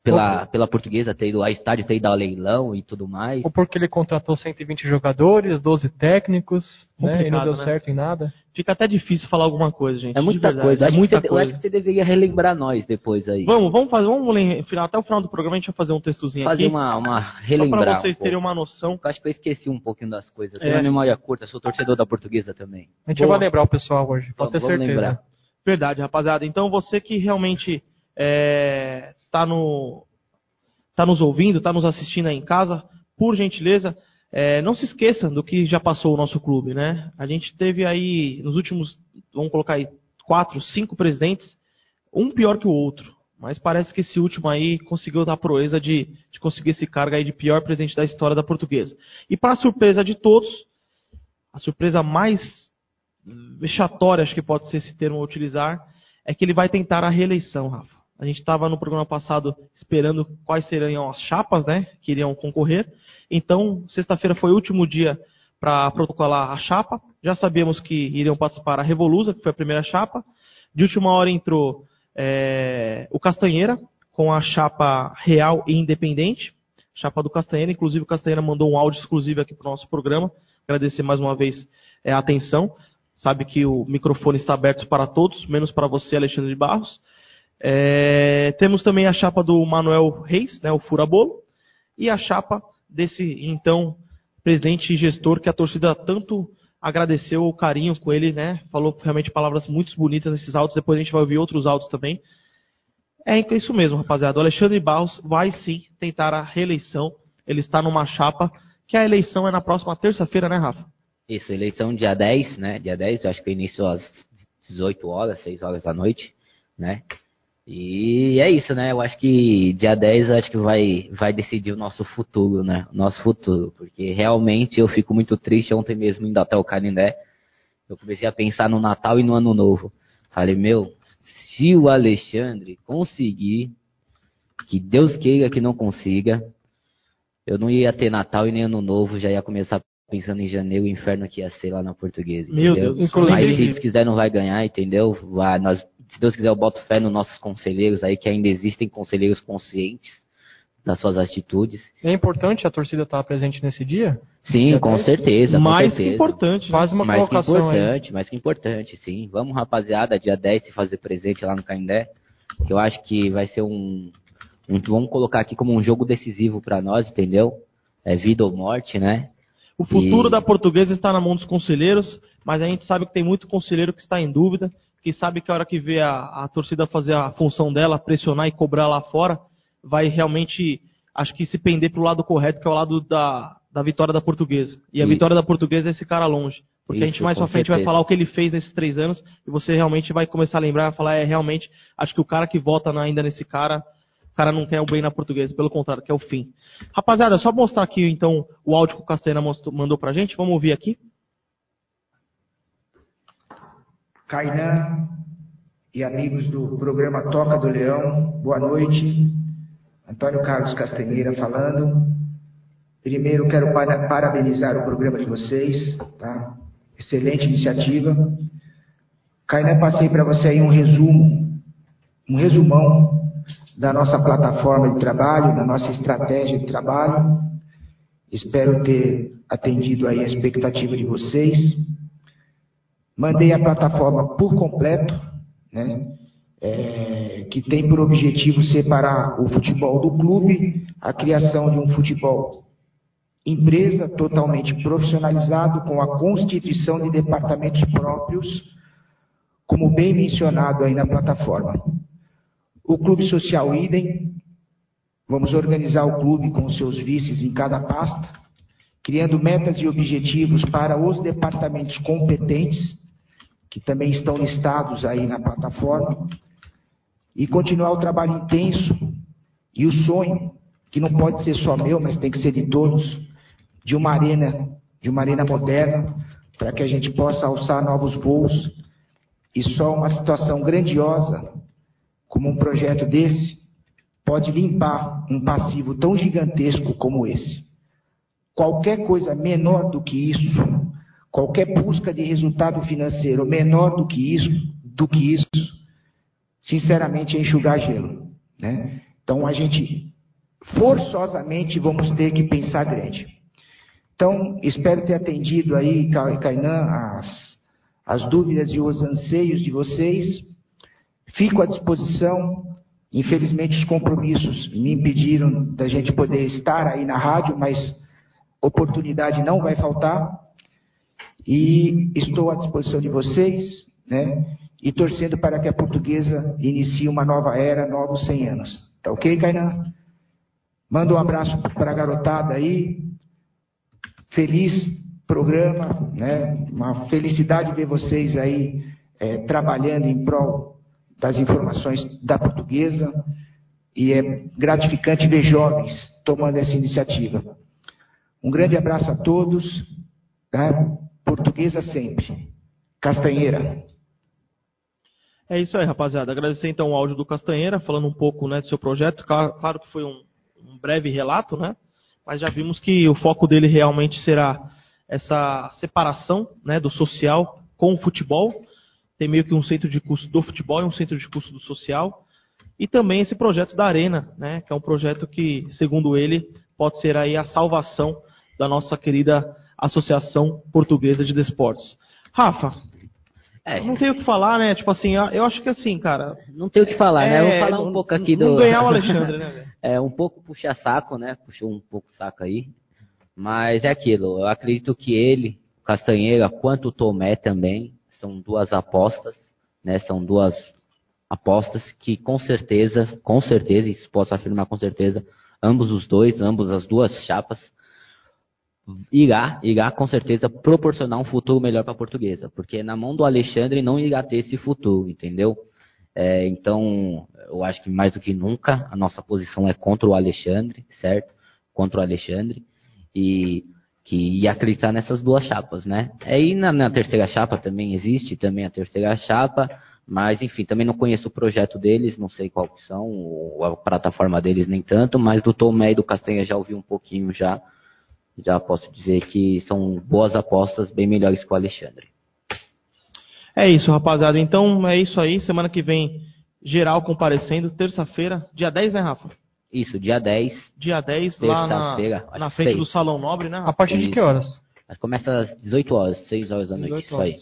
Pela, pela portuguesa ter ido ao estádio, ter ido ao leilão e tudo mais. Ou porque ele contratou 120 jogadores, 12 técnicos, né? E não deu né? certo em nada. Fica até difícil falar alguma coisa, gente. É muita coisa. É que muita você- eu acho coisa. que você deveria relembrar nós depois aí. Vamos, vamos fazer, vamos final, até o final do programa a gente vai fazer um textozinho fazer aqui. uma, uma Só relembrar. pra vocês um terem uma noção. Eu acho que eu esqueci um pouquinho das coisas. Eu É. Tenho uma memória curta, sou torcedor da portuguesa também. A gente Boa. vai lembrar o pessoal hoje, pode ter Vamos certeza. lembrar. Verdade, rapaziada. Então você que realmente é, tá, no, tá nos ouvindo, tá nos assistindo aí em casa, por gentileza, é, não se esqueça do que já passou o nosso clube, né? A gente teve aí, nos últimos, vamos colocar aí, quatro, cinco presidentes, um pior que o outro. Mas parece que esse último aí conseguiu dar a proeza de, de conseguir esse cargo aí de pior presidente da história da portuguesa. E para surpresa de todos, a surpresa mais vexatória, acho que pode ser esse termo a utilizar, é que ele vai tentar a reeleição, Rafa. A gente estava no programa passado esperando quais seriam as chapas, né, que iriam concorrer. Então, sexta-feira foi o último dia para protocolar a chapa. Já sabíamos que iriam participar a Revolusa, que foi a primeira chapa. De última hora entrou é, o Castanheira, com a chapa real e independente. Chapa do Castanheira, inclusive o Castanheira mandou um áudio exclusivo aqui para o nosso programa. Agradecer mais uma vez é, a atenção. Sabe que o microfone está aberto para todos, menos para você, Alexandre de Barros. É, temos também a chapa do Manuel Reis, né, o Furabolo, e a chapa desse então presidente e gestor que a torcida tanto agradeceu o carinho com ele, né? Falou realmente palavras muito bonitas nesses autos. Depois a gente vai ouvir outros autos também. É isso mesmo, rapaziada. O Alexandre Barros vai sim tentar a reeleição. Ele está numa chapa que a eleição é na próxima terça-feira, né, Rafa? Isso, eleição dia 10, né? Dia 10, eu acho que início às 18 horas, 6 horas da noite, né? E é isso, né? Eu acho que dia 10 eu acho que vai, vai decidir o nosso futuro, né? O nosso futuro. Porque realmente eu fico muito triste. Ontem mesmo indo até o Canindé, eu comecei a pensar no Natal e no Ano Novo. Falei, meu, se o Alexandre conseguir, que Deus queira que não consiga, eu não ia ter Natal e nem Ano Novo, já ia começar pensando em janeiro, o inferno que ia ser lá na portuguesa. Meu entendeu? Deus, Mas se quiser não vai ganhar, entendeu? Vai, nós se Deus quiser, eu boto fé nos nossos conselheiros aí, que ainda existem conselheiros conscientes das suas atitudes. É importante a torcida estar presente nesse dia? Sim, com certeza. Com mais certeza. importante. Faz uma mais colocação que importante, aí. mais que importante, sim. Vamos, rapaziada, dia 10 se fazer presente lá no Caindé, que eu acho que vai ser um, um vamos colocar aqui como um jogo decisivo para nós, entendeu? É vida ou morte, né? O futuro e... da portuguesa está na mão dos conselheiros, mas a gente sabe que tem muito conselheiro que está em dúvida que sabe que a hora que vê a, a torcida fazer a função dela, pressionar e cobrar lá fora, vai realmente, acho que se pender para o lado correto, que é o lado da, da vitória da portuguesa. E a vitória da portuguesa é esse cara longe. Porque Isso, a gente mais pra frente certeza. vai falar o que ele fez nesses três anos e você realmente vai começar a lembrar, vai falar, é realmente, acho que o cara que vota ainda nesse cara, o cara não quer o bem na portuguesa, pelo contrário, quer o fim. Rapaziada, só mostrar aqui então o áudio que o Castanha mandou pra gente, vamos ouvir aqui. Kainan e amigos do programa Toca do Leão, boa noite. Antônio Carlos Castanheira falando. Primeiro quero parabenizar o programa de vocês, tá? Excelente iniciativa. Kainan, passei para você aí um resumo, um resumão da nossa plataforma de trabalho, da nossa estratégia de trabalho. Espero ter atendido aí a expectativa de vocês. Mandei a plataforma por completo, né? É, que tem por objetivo separar o futebol do clube, a criação de um futebol empresa totalmente profissionalizado, com a constituição de departamentos próprios, como bem mencionado aí na plataforma. O Clube Social Idem, vamos organizar o clube com seus vices em cada pasta, criando metas e objetivos para os departamentos competentes que também estão listados aí na plataforma, e continuar o trabalho intenso e o sonho, que não pode ser só meu, mas tem que ser de todos, de uma arena, de uma arena moderna, para que a gente possa alçar novos voos. E só uma situação grandiosa, como um projeto desse, pode limpar um passivo tão gigantesco como esse. Qualquer coisa menor do que isso Qualquer busca de resultado financeiro menor do que isso, do que isso, sinceramente é enxugar gelo. Né? Então a gente forçosamente vamos ter que pensar grande. Então, espero ter atendido aí, Kainan, as, as dúvidas e os anseios de vocês. Fico à disposição. Infelizmente, os compromissos me impediram da gente poder estar aí na rádio, mas oportunidade não vai faltar. E estou à disposição de vocês, né? E torcendo para que a portuguesa inicie uma nova era, novos 100 anos. Tá ok, Kainan? Manda um abraço para a garotada aí. Feliz programa, né? Uma felicidade ver vocês aí é, trabalhando em prol das informações da portuguesa. E é gratificante ver jovens tomando essa iniciativa. Um grande abraço a todos. Tá? Portuguesa sempre. Castanheira. É isso aí, rapaziada. Agradecer então o áudio do Castanheira, falando um pouco né, do seu projeto. Claro que foi um, um breve relato, né? Mas já vimos que o foco dele realmente será essa separação né, do social com o futebol. Tem meio que um centro de custo do futebol e um centro de custo do social. E também esse projeto da Arena, né, que é um projeto que, segundo ele, pode ser aí a salvação da nossa querida Associação Portuguesa de Desportos. Rafa, é. não tenho o que falar, né? Tipo assim, eu acho que assim, cara. Não tenho o que falar, é, né? Vou falar um pouco aqui do. ganhar o Alexandre, né? é, um pouco puxar saco, né? Puxou um pouco saco aí. Mas é aquilo, eu acredito que ele, Castanheira, quanto o Tomé também, são duas apostas, né? São duas apostas que com certeza, com certeza, isso posso afirmar com certeza, ambos os dois, ambos as duas chapas, irá, irá com certeza proporcionar um futuro melhor para a portuguesa, porque na mão do Alexandre não irá ter esse futuro, entendeu? É, então, eu acho que mais do que nunca a nossa posição é contra o Alexandre, certo? Contra o Alexandre e que ia acreditar nessas duas chapas, né? Aí na, na terceira chapa também existe também a terceira chapa, mas, enfim, também não conheço o projeto deles, não sei qual são, a plataforma deles nem tanto, mas do Tomé e do Castanha já ouvi um pouquinho já. Já posso dizer que são boas apostas, bem melhores que o Alexandre. É isso, rapaziada. Então é isso aí. Semana que vem, geral comparecendo. Terça-feira, dia 10, né, Rafa? Isso, dia 10. Dia 10, lá na, na frente do Salão Nobre, né? Rafa? A partir de que horas? Começa às 18 horas, 6 horas da noite. Isso aí.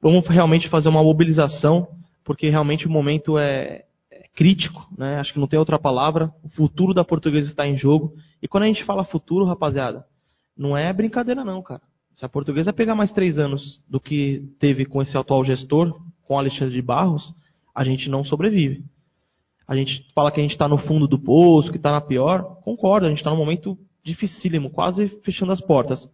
Vamos realmente fazer uma mobilização porque realmente o momento é, é crítico, né? Acho que não tem outra palavra. O futuro da portuguesa está em jogo. E quando a gente fala futuro, rapaziada, não é brincadeira não, cara. Se a portuguesa pegar mais três anos do que teve com esse atual gestor, com Alexandre de Barros, a gente não sobrevive. A gente fala que a gente está no fundo do poço, que está na pior. Concordo, a gente está num momento dificílimo, quase fechando as portas.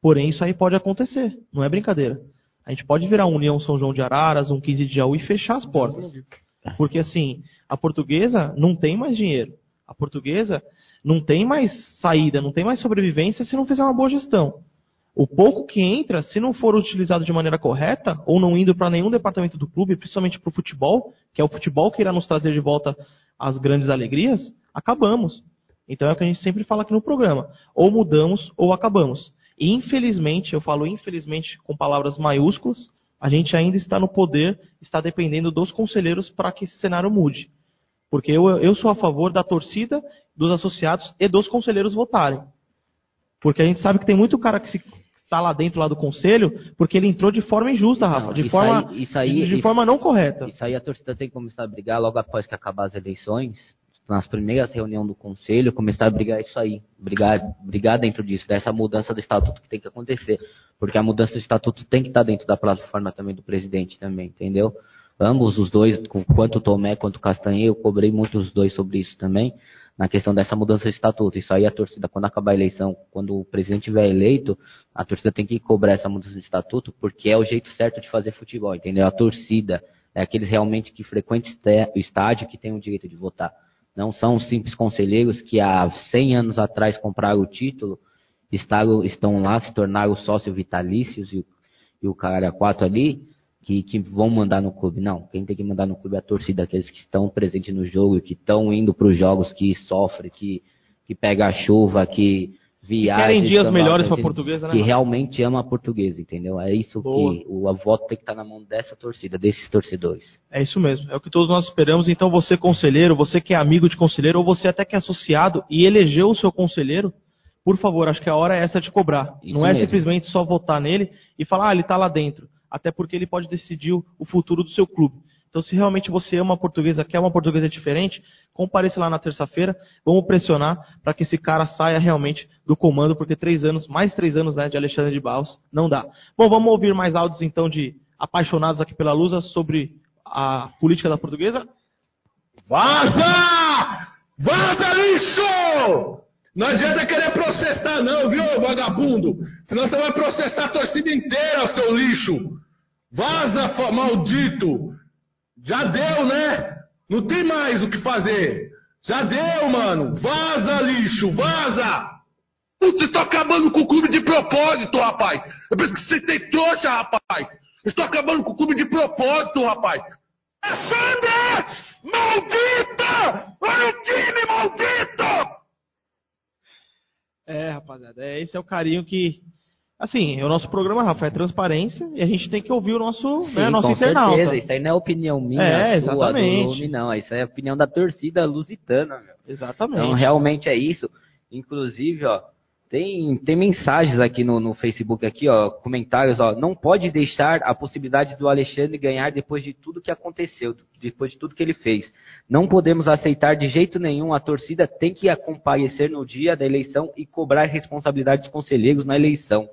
Porém, isso aí pode acontecer, não é brincadeira. A gente pode virar um União São João de Araras, um 15 de Jaú e fechar as portas. Porque assim, a portuguesa não tem mais dinheiro. A portuguesa não tem mais saída, não tem mais sobrevivência se não fizer uma boa gestão. O pouco que entra, se não for utilizado de maneira correta, ou não indo para nenhum departamento do clube, principalmente para o futebol, que é o futebol que irá nos trazer de volta as grandes alegrias, acabamos. Então é o que a gente sempre fala aqui no programa. Ou mudamos ou acabamos. E infelizmente, eu falo infelizmente com palavras maiúsculas, a gente ainda está no poder, está dependendo dos conselheiros para que esse cenário mude. Porque eu, eu sou a favor da torcida, dos associados e dos conselheiros votarem. Porque a gente sabe que tem muito cara que está lá dentro lá do conselho, porque ele entrou de forma injusta, Rafa, não, de, forma, aí, aí, de, de isso, forma não correta. Isso aí a torcida tem que começar a brigar logo após que acabar as eleições, nas primeiras reuniões do conselho, começar a brigar isso aí, brigar, brigar dentro disso, dessa mudança do estatuto que tem que acontecer, porque a mudança do estatuto tem que estar dentro da plataforma também do presidente também, entendeu? Ambos os dois, quanto Tomé quanto Castanhe, eu cobrei muito os dois sobre isso também, na questão dessa mudança de estatuto. Isso aí a torcida, quando acabar a eleição, quando o presidente tiver eleito, a torcida tem que cobrar essa mudança de estatuto, porque é o jeito certo de fazer futebol, entendeu? A torcida é aqueles realmente que frequentam o estádio que tem o direito de votar. Não são simples conselheiros que há 100 anos atrás compraram o título, estão lá, se tornaram sócios vitalícios e o, e o a quatro ali, que, que, vão mandar no clube. Não, quem tem que mandar no clube é a torcida, aqueles que estão presentes no jogo, que estão indo para os jogos, que sofrem, que, que pega a chuva, que viaja. Querem dias melhores para a portuguesa, né? Que realmente ama a portuguesa, entendeu? É isso Boa. que o a voto tem que estar tá na mão dessa torcida, desses torcedores. É isso mesmo, é o que todos nós esperamos. Então você conselheiro, você que é amigo de conselheiro, ou você até que é associado e elegeu o seu conselheiro, por favor, acho que a hora é essa de cobrar. Isso Não é mesmo. simplesmente só votar nele e falar, ah, ele está lá dentro. Até porque ele pode decidir o futuro do seu clube. Então, se realmente você ama a portuguesa, quer uma portuguesa diferente, compareça lá na terça-feira. Vamos pressionar para que esse cara saia realmente do comando, porque três anos, mais três anos né, de Alexandre de Barros, não dá. Bom, vamos ouvir mais áudios então de apaixonados aqui pela Lusa sobre a política da portuguesa. Vaza! Vaza, lixo! Não adianta querer processar, não, viu, vagabundo? Senão você vai processar a torcida inteira, seu lixo. Vaza, maldito! Já deu, né? Não tem mais o que fazer. Já deu, mano. Vaza, lixo, vaza! Putz, estou acabando com o clube de propósito, rapaz. Eu penso que você tem trouxa, rapaz. Estou acabando com o clube de propósito, rapaz. Alexandre! Maldita! Olha o time, maldito! É, rapaziada, é, esse é o carinho que Assim, o nosso programa, Rafa, é transparência e a gente tem que ouvir o nosso, Sim, né, nosso com internauta. certeza. Isso aí não é opinião minha, É, sua, exatamente. do Lume, não. Isso aí é opinião da torcida lusitana, meu. Exatamente. Então, realmente é isso. Inclusive, ó, tem, tem mensagens aqui no, no Facebook, aqui, ó, comentários, ó. Não pode deixar a possibilidade do Alexandre ganhar depois de tudo que aconteceu, depois de tudo que ele fez. Não podemos aceitar de jeito nenhum. A torcida tem que comparecer no dia da eleição e cobrar responsabilidade dos conselheiros na eleição.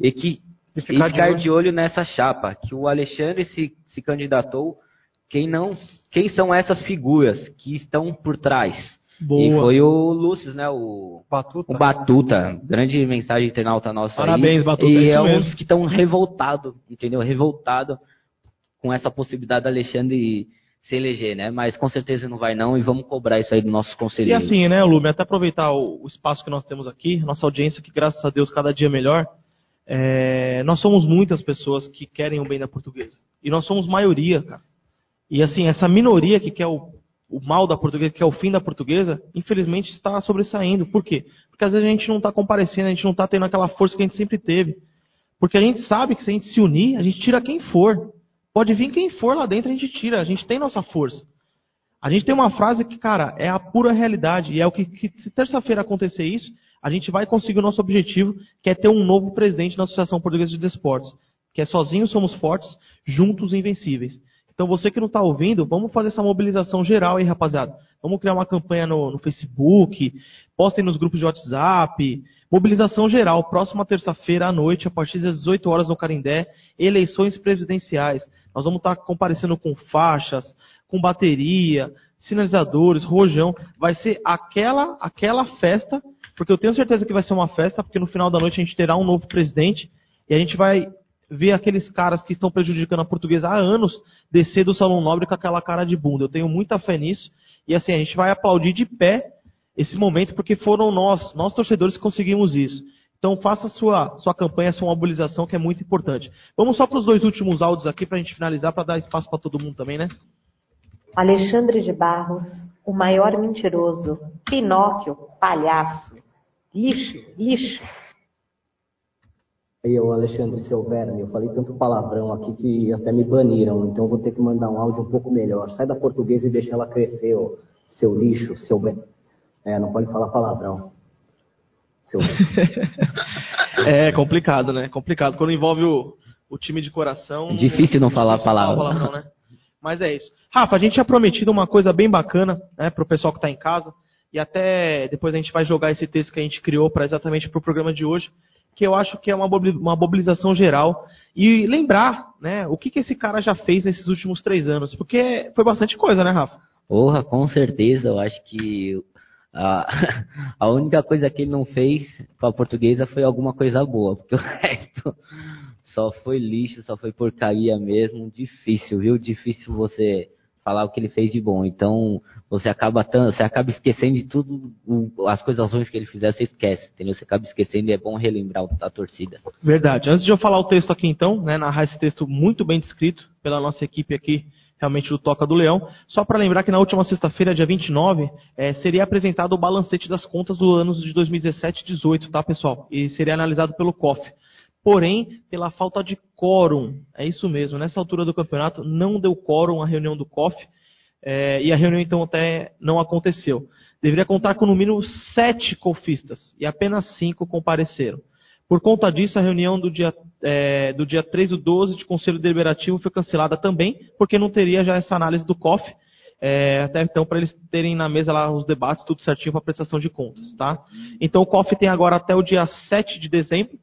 E que e ficar ficar, de olho. de olho nessa chapa, que o Alexandre se, se candidatou, quem não, quem são essas figuras que estão por trás? Boa. E foi o Lúcio, né? O Batuta. O Batuta, grande mensagem internauta nossa Parabéns, aí. Batuta, E é mesmo. uns que estão revoltados, entendeu? Revoltado com essa possibilidade do Alexandre se eleger, né? Mas com certeza não vai não e vamos cobrar isso aí dos nossos E conselheiros. assim, né, Lume, até aproveitar o, o espaço que nós temos aqui, nossa audiência, que graças a Deus cada dia é melhor. é, nós somos muitas pessoas que querem o bem da portuguesa. E nós somos maioria, cara. E assim, essa minoria que quer o, o mal da portuguesa, que quer o fim da portuguesa, infelizmente está sobressaindo. Por quê? Porque às vezes a gente não está comparecendo, a gente não está tendo aquela força que a gente sempre teve. Porque a gente sabe que se a gente se unir, a gente tira quem for. Pode vir quem for lá dentro, a gente tira. A gente tem nossa força. A gente tem uma frase que, cara, é a pura realidade. E é o que, que se terça-feira acontecer isso, a gente vai conseguir o nosso objetivo, que é ter um novo presidente na Associação Portuguesa de Desportos. Que é sozinhos somos fortes, juntos invencíveis. Então você que não está ouvindo, vamos fazer essa mobilização geral aí, rapaziada. Vamos criar uma campanha no, no Facebook, postem nos grupos de WhatsApp. Mobilização geral, próxima terça-feira à noite, a partir das 18 horas no Carindé, eleições presidenciais. Nós vamos estar comparecendo com faixas, com bateria, sinalizadores, rojão. Vai ser aquela, aquela festa, porque eu tenho certeza que vai ser uma festa, porque no final da noite a gente terá um novo presidente e a gente vai ver aqueles caras que estão prejudicando a portuguesa há anos descer do Salão Nobre com aquela cara de bunda. Eu tenho muita fé nisso. E assim, a gente vai aplaudir de pé esse momento, porque foram nós, nós torcedores, que conseguimos isso. Então faça sua, sua campanha, sua mobilização, que é muito importante. Vamos só para os dois últimos áudios aqui para a gente finalizar, para dar espaço para todo mundo também, né? Alexandre de Barros, o maior mentiroso. Pinóquio, palhaço. Lixo, lixo. Aí, ô Alexandre, seu verme, eu falei tanto palavrão aqui que até me baniram, então eu vou ter que mandar um áudio um pouco melhor. Sai da portuguesa e deixa ela crescer, ô, seu lixo, seu ben... É, não pode falar palavrão. Seu... É complicado, né? Complicado. Quando envolve o, o time de coração. Difícil não falar a difícil falar palavra. palavrão, né? Mas é isso. Rafa, a gente tinha prometido uma coisa bem bacana, né, pro pessoal que está em casa. E até depois a gente vai jogar esse texto que a gente criou para exatamente pro programa de hoje, que eu acho que é uma, mobili- uma mobilização geral. E lembrar, né, o que, que esse cara já fez nesses últimos três anos. Porque foi bastante coisa, né, Rafa? Porra, com certeza, eu acho que a, a única coisa que ele não fez com a portuguesa foi alguma coisa boa, porque o resto só foi lixo, só foi porcaria mesmo. Difícil, viu? Difícil você falar o que ele fez de bom. Então, você acaba você acaba esquecendo de tudo, as coisas ruins que ele fizer, você esquece, entendeu? Você acaba esquecendo e é bom relembrar a torcida. Verdade. Antes de eu falar o texto aqui, então, né, narrar esse texto muito bem descrito pela nossa equipe aqui, realmente do Toca do Leão, só para lembrar que na última sexta-feira, dia 29, eh, seria apresentado o balancete das contas do ano de 2017 e 2018, tá, pessoal? E seria analisado pelo COF. Porém, pela falta de quórum, é isso mesmo, nessa altura do campeonato não deu quórum a reunião do COF, eh, e a reunião então até não aconteceu. Deveria contar com no mínimo sete cofistas, e apenas cinco compareceram. Por conta disso, a reunião do dia, eh, do dia 3 do 12 de Conselho Deliberativo foi cancelada também, porque não teria já essa análise do COF, eh, até então para eles terem na mesa lá os debates, tudo certinho para prestação de contas. Tá? Então o COF tem agora até o dia 7 de dezembro,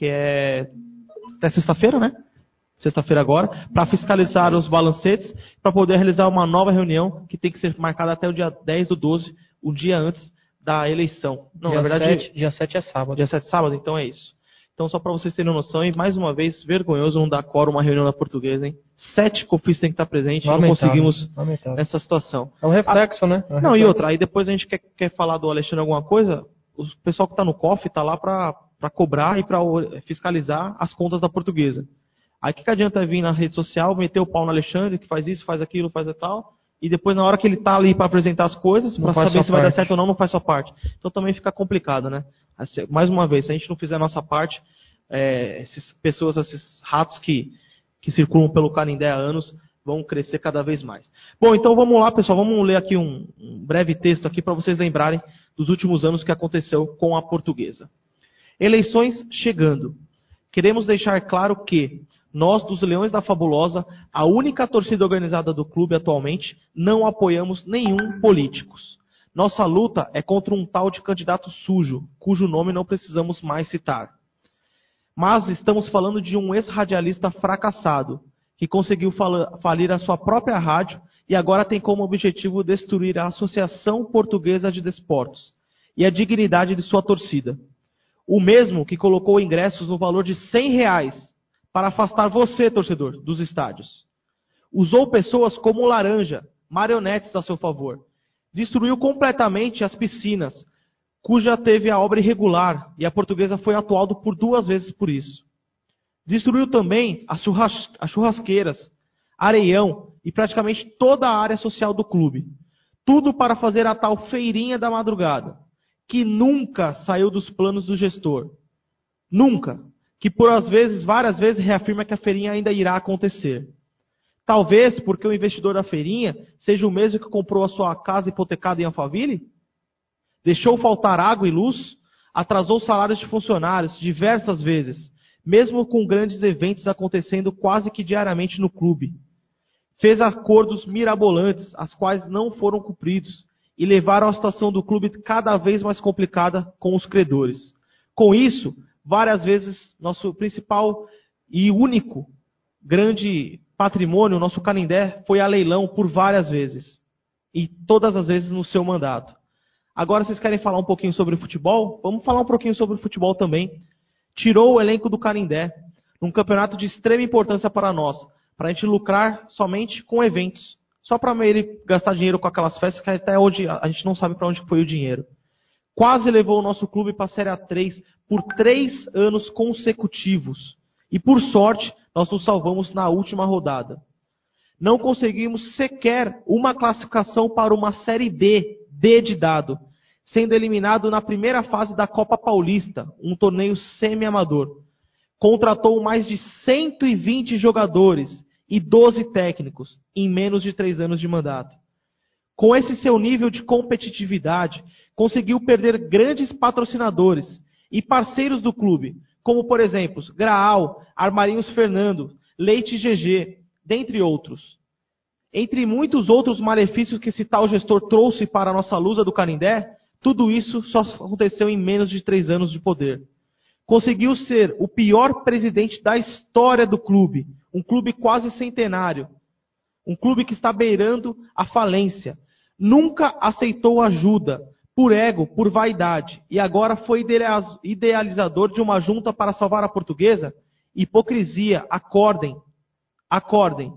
que é até sexta-feira, né? Sexta-feira agora, para fiscalizar os balancetes, para poder realizar uma nova reunião que tem que ser marcada até o dia 10 do 12, o dia antes da eleição. Não, dia na verdade, 7, dia 7 é sábado. Dia 7 sábado, então é isso. Então, só para vocês terem noção, e mais uma vez, vergonhoso não dar quórum uma reunião da portuguesa, hein? Sete cofistas têm que estar presentes, não Lamentável, conseguimos lamentável. nessa situação. É um reflexo, né? É um Não, e reflexo. outra, aí depois a gente quer, quer falar do Alexandre alguma coisa, o pessoal que está no COF está lá para cobrar e para fiscalizar as contas da portuguesa. Aí o que, que adianta vir na rede social, meter o pau no Alexandre, que faz isso, faz aquilo, faz e tal, e depois na hora que ele está ali para apresentar as coisas, para saber se vai dar certo ou não, não faz sua parte. Então também fica complicado, né? Assim, Mais uma vez, se a gente não fizer a nossa parte, é, essas pessoas, esses ratos que, que circulam pelo Canindé há anos, vão crescer cada vez mais. Bom, então vamos lá, pessoal, vamos ler aqui um, um breve texto aqui para vocês lembrarem dos últimos anos que aconteceu com a portuguesa. Eleições chegando. Queremos deixar claro que nós, dos Leões da Fabulosa, a única torcida organizada do clube atualmente, não apoiamos nenhum políticos. Nossa luta é contra um tal de candidato sujo, cujo nome não precisamos mais citar. Mas estamos falando de um ex-radialista fracassado, que conseguiu falir a sua própria rádio e agora tem como objetivo destruir a Associação Portuguesa de Desportos e a dignidade de sua torcida. O mesmo que colocou ingressos no valor de 100 reais para afastar você, torcedor, dos estádios. Usou pessoas como Laranja, marionetes a seu favor. Destruiu completamente as piscinas, cuja teve a obra irregular e a portuguesa foi atuado por duas vezes por isso. Destruiu também as, churras, as churrasqueiras, areião e praticamente toda a área social do clube. Tudo para fazer a tal feirinha da madrugada, que nunca saiu dos planos do gestor. Nunca. Que por às vezes, várias vezes, reafirma que a feirinha ainda irá acontecer. Talvez porque o investidor da feirinha seja o mesmo que comprou a sua casa hipotecada em Alphaville? Deixou faltar água e luz? Atrasou salários de funcionários diversas vezes, mesmo com grandes eventos acontecendo quase que diariamente no clube. Fez acordos mirabolantes, as quais não foram cumpridos, e levaram a situação do clube cada vez mais complicada com os credores. Com isso, várias vezes, nosso principal e único grande patrimônio, nosso Canindé, foi a leilão por várias vezes. E todas as vezes no seu mandato. Agora vocês querem falar um pouquinho sobre futebol? Vamos falar um pouquinho sobre futebol também tirou o elenco do Canindé, num campeonato de extrema importância para nós, para a gente lucrar somente com eventos. Só para ele gastar dinheiro com aquelas festas que até hoje a gente não sabe para onde foi o dinheiro. Quase levou o nosso clube para a Série A3 por três anos consecutivos. E por sorte, nós nos salvamos na última rodada. Não conseguimos sequer uma classificação para uma Série D, D de dado, sendo eliminado na primeira fase da Copa Paulista, um torneio semi-amador. Contratou mais de 120 jogadores e 12 técnicos em menos de três anos de mandato. Com esse seu nível de competitividade, conseguiu perder grandes patrocinadores e parceiros do clube, como por exemplo Graal, Armarinhos Fernando, Leite GG, dentre outros. Entre muitos outros malefícios que esse tal gestor trouxe para a nossa lusa do Canindé, tudo isso só aconteceu em menos de três anos de poder. Conseguiu ser o pior presidente da história do clube, um clube quase centenário, um clube que está beirando a falência. Nunca aceitou ajuda, por ego, por vaidade, e agora foi idealizador de uma junta para salvar a portuguesa? Hipocrisia, acordem, acordem.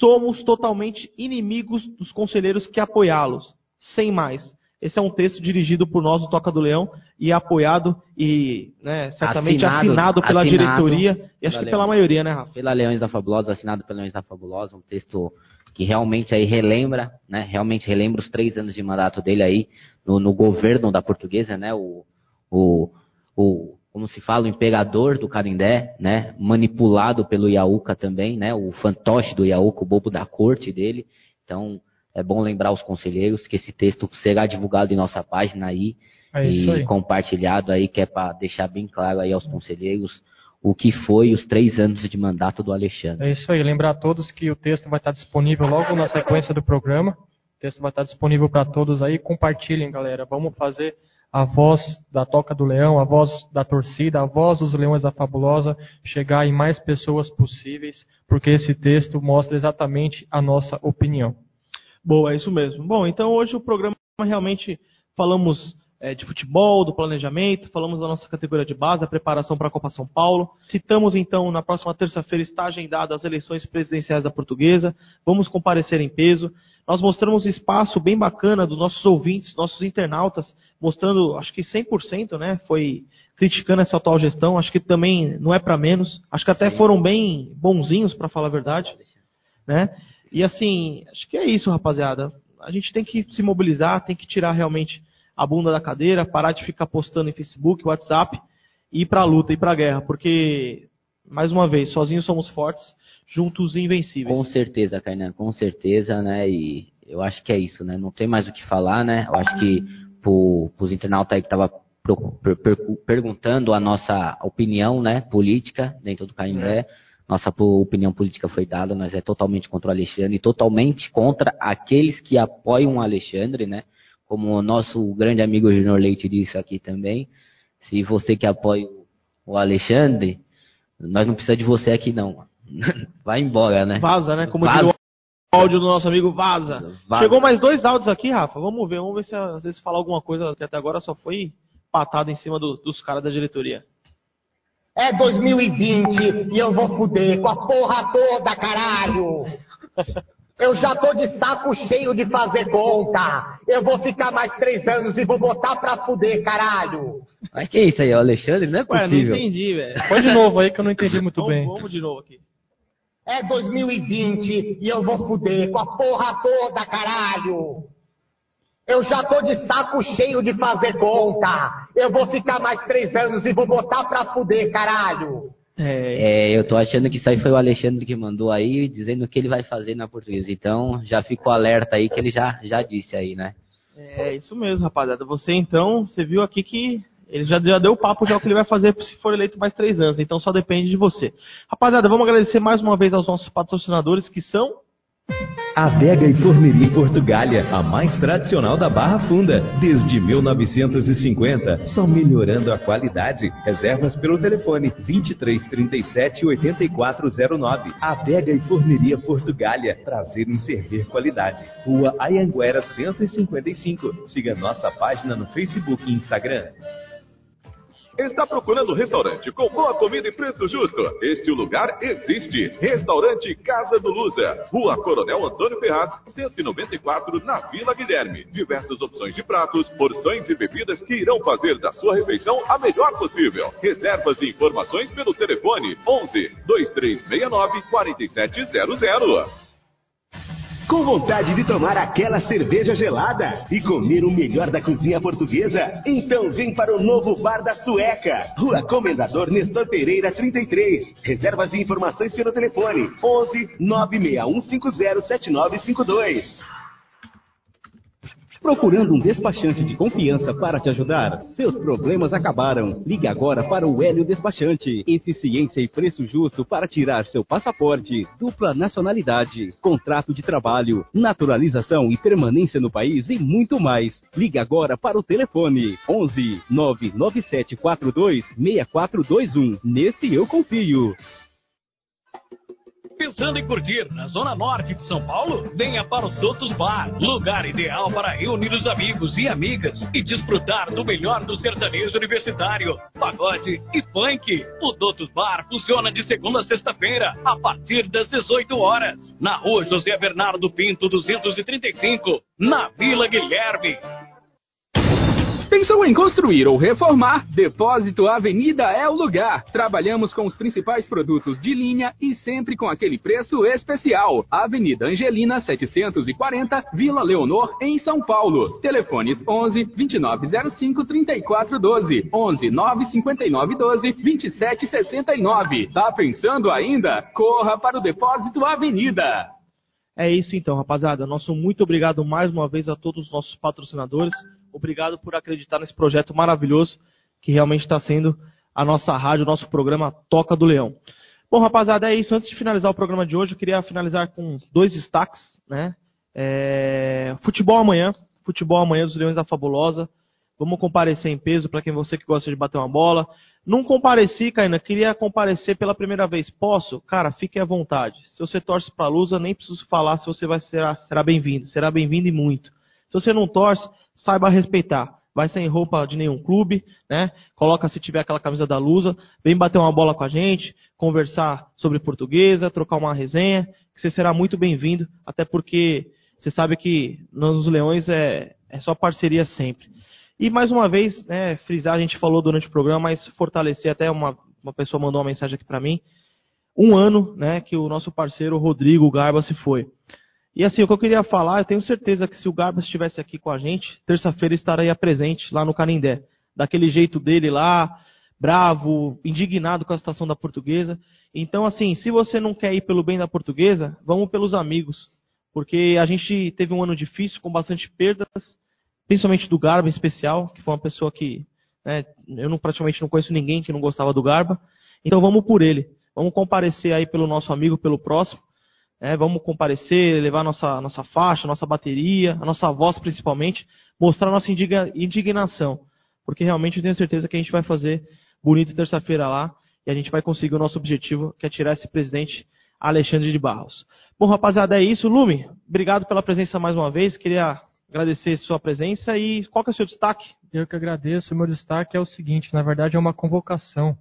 Somos totalmente inimigos dos conselheiros que apoiá-los. Sem mais. Esse é um texto dirigido por nós, o Toca do Leão, e apoiado e né, certamente assinado, assinado pela assinado diretoria e acho que pela maioria, né, Rafa? Pela Leões da Fabulosa, assinado pela Leões da Fabulosa, um texto que realmente aí relembra, né, realmente relembra os três anos de mandato dele aí no, no governo da portuguesa, né, o, o, o, como se fala, o imperador do Carindé, né, manipulado pelo Iaúca também, né, o fantoche do Iaúca, o bobo da corte dele, então é bom lembrar os conselheiros que esse texto será divulgado em nossa página aí é e aí. compartilhado aí, que é para deixar bem claro aí aos conselheiros o que foi os três anos de mandato do Alexandre. É isso aí, lembrar a todos que o texto vai estar disponível logo na sequência do programa. O texto vai estar disponível para todos aí. Compartilhem, galera. Vamos fazer a voz da Toca do Leão, a voz da torcida, a voz dos Leões da Fabulosa chegar em mais pessoas possíveis, porque esse texto mostra exatamente a nossa opinião. Boa, é isso mesmo. Bom, então hoje o programa realmente falamos é, de futebol, do planejamento, falamos da nossa categoria de base, a preparação para a Copa São Paulo. Citamos então, na próxima terça-feira está agendada as eleições presidenciais da Portuguesa. Vamos comparecer em peso. Nós mostramos espaço bem bacana dos nossos ouvintes, nossos internautas, mostrando, acho que 100%, né, foi criticando essa atual gestão. Acho que também não é para menos. Acho que até foram bem bonzinhos, para falar a verdade, né? E assim, acho que é isso, rapaziada. A gente tem que se mobilizar, tem que tirar realmente a bunda da cadeira, parar de ficar postando em Facebook, WhatsApp ir para a luta, ir para a guerra, porque, mais uma vez, sozinhos somos fortes, juntos invencíveis. Com certeza, Kainan, com certeza, né? E eu acho que é isso, né? Não tem mais o que falar, né? Eu acho que para os internautas aí que estavam per, per, perguntando a nossa opinião, né, política dentro do Canindé, é. Nossa opinião política foi dada, nós é totalmente contra o Alexandre, totalmente contra aqueles que apoiam o Alexandre, né? Como o nosso grande amigo Junior Leite disse aqui também, se você que apoia o Alexandre, nós não precisamos de você aqui não. Vai embora, né? Vaza, né? Como vaza. o áudio do nosso amigo vaza. vaza. Chegou mais dois áudios aqui, Rafa. Vamos ver, vamos ver se às vezes falar alguma coisa que até agora só foi patada em cima do, dos caras da diretoria. É 2020 e eu vou fuder com a porra toda, caralho! Eu já tô de saco cheio de fazer conta. Eu vou ficar mais três anos e vou botar pra fuder, caralho. Mas que isso aí, o Alexandre? Não é possível. Ué, não entendi, velho. Põe de novo aí que eu não entendi muito vamos, bem. Vamos de novo aqui. É 2020 e eu vou fuder com a porra toda, caralho. Eu já tô de saco cheio de fazer conta. Eu vou ficar mais três anos e vou botar pra fuder, caralho. É. é, eu tô achando que isso aí foi o Alexandre que mandou aí, dizendo o que ele vai fazer na portuguesa. Então, já ficou alerta aí que ele já, já disse aí, né? É, isso mesmo, rapaziada. Você então, você viu aqui que ele já, já deu o papo já o que ele vai fazer se for eleito mais três anos. Então, só depende de você. Rapaziada, vamos agradecer mais uma vez aos nossos patrocinadores que são Adega e Forneria Portugália, a mais tradicional da Barra Funda, desde 1950, só melhorando a qualidade. Reservas pelo telefone 23 37 8409. Adega e Forneria Portugália, prazer em servir qualidade. Rua Ayanguera 155. Siga nossa página no Facebook e Instagram. Está procurando restaurante com boa comida e preço justo? Este lugar existe. Restaurante Casa do Lusa, Rua Coronel Antônio Ferraz, 194, na Vila Guilherme. Diversas opções de pratos, porções e bebidas que irão fazer da sua refeição a melhor possível. Reservas e informações pelo telefone 11 2369 4700. Com vontade de tomar aquela cerveja gelada e comer o melhor da cozinha portuguesa? Então vem para o novo Bar da Sueca, Rua Comendador Nestor Pereira 33. Reservas e informações pelo telefone 11 96150 7952. Procurando um despachante de confiança para te ajudar? Seus problemas acabaram. Ligue agora para o Hélio Despachante. Eficiência e preço justo para tirar seu passaporte, dupla nacionalidade, contrato de trabalho, naturalização e permanência no país e muito mais. Ligue agora para o telefone 11 99742 6421. Nesse eu confio. Pensando em curtir na zona norte de São Paulo? Venha para o Totos Bar, lugar ideal para reunir os amigos e amigas e desfrutar do melhor do sertanejo universitário, pagode e funk. O Totos Bar funciona de segunda a sexta-feira, a partir das 18 horas, na rua José Bernardo Pinto 235, na Vila Guilherme. Pensou em construir ou reformar? Depósito Avenida é o lugar. Trabalhamos com os principais produtos de linha e sempre com aquele preço especial. Avenida Angelina 740, Vila Leonor, em São Paulo. Telefones 11 2905 3412, 11 959 12 2769. Tá pensando ainda? Corra para o Depósito Avenida. É isso então, rapaziada. Nosso muito obrigado mais uma vez a todos os nossos patrocinadores. Obrigado por acreditar nesse projeto maravilhoso que realmente está sendo a nossa rádio, o nosso programa Toca do Leão. Bom, rapaziada, é isso. Antes de finalizar o programa de hoje, eu queria finalizar com dois destaques, né? É... Futebol amanhã, futebol amanhã dos Leões da Fabulosa. Vamos comparecer em peso para quem você que gosta de bater uma bola. Não compareci, Caína, queria comparecer pela primeira vez. Posso? Cara, fique à vontade. Se você torce para a Lusa, nem preciso falar se você vai ser, será bem-vindo. Será bem-vindo e muito. Se você não torce, saiba respeitar. Vai sem roupa de nenhum clube, né? Coloca se tiver aquela camisa da Lusa, vem bater uma bola com a gente, conversar sobre portuguesa, trocar uma resenha, que você será muito bem-vindo, até porque você sabe que nos Leões é, é só parceria sempre. E mais uma vez, né, frisar, a gente falou durante o programa, mas fortalecer até uma, uma pessoa mandou uma mensagem aqui para mim. Um ano, né, que o nosso parceiro Rodrigo Garba se foi. E assim, o que eu queria falar, eu tenho certeza que se o Garba estivesse aqui com a gente, terça-feira estaria presente lá no Canindé. Daquele jeito dele lá, bravo, indignado com a situação da portuguesa. Então, assim, se você não quer ir pelo bem da portuguesa, vamos pelos amigos. Porque a gente teve um ano difícil, com bastante perdas, principalmente do Garba em especial, que foi uma pessoa que né, eu não, praticamente não conheço ninguém que não gostava do Garba. Então vamos por ele. Vamos comparecer aí pelo nosso amigo, pelo próximo. Né, vamos comparecer, levar nossa, nossa faixa, nossa bateria, a nossa voz principalmente, mostrar nossa indignação. Porque realmente eu tenho certeza que a gente vai fazer bonito terça-feira lá e a gente vai conseguir o nosso objetivo, que é tirar esse presidente Alexandre de Barros. Bom, rapaziada, é isso. Lume, obrigado pela presença mais uma vez. Queria agradecer sua presença e qual que é o seu destaque? Eu que agradeço. O meu destaque é o seguinte, na verdade é uma convocação.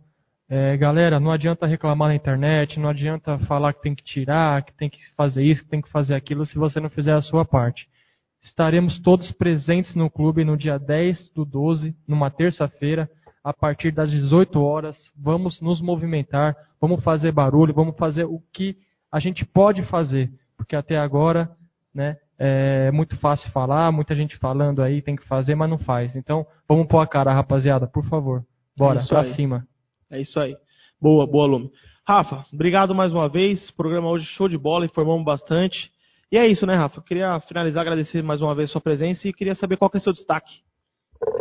É, galera, não adianta reclamar na internet, não adianta falar que tem que tirar, que tem que fazer isso, que tem que fazer aquilo, se você não fizer a sua parte. Estaremos todos presentes no clube no dia 10 do 12, numa terça-feira, a partir das 18 horas. Vamos nos movimentar, vamos fazer barulho, vamos fazer o que a gente pode fazer, porque até agora, né, é muito fácil falar, muita gente falando aí, tem que fazer, mas não faz. Então, vamos pôr a cara, rapaziada, por favor. Bora, é pra aí. cima. É isso aí. Boa, boa, Lume. Rafa, obrigado mais uma vez. Programa hoje show de bola, informamos bastante. E é isso, né, Rafa? Queria finalizar, agradecer mais uma vez sua presença e queria saber qual que é o seu destaque.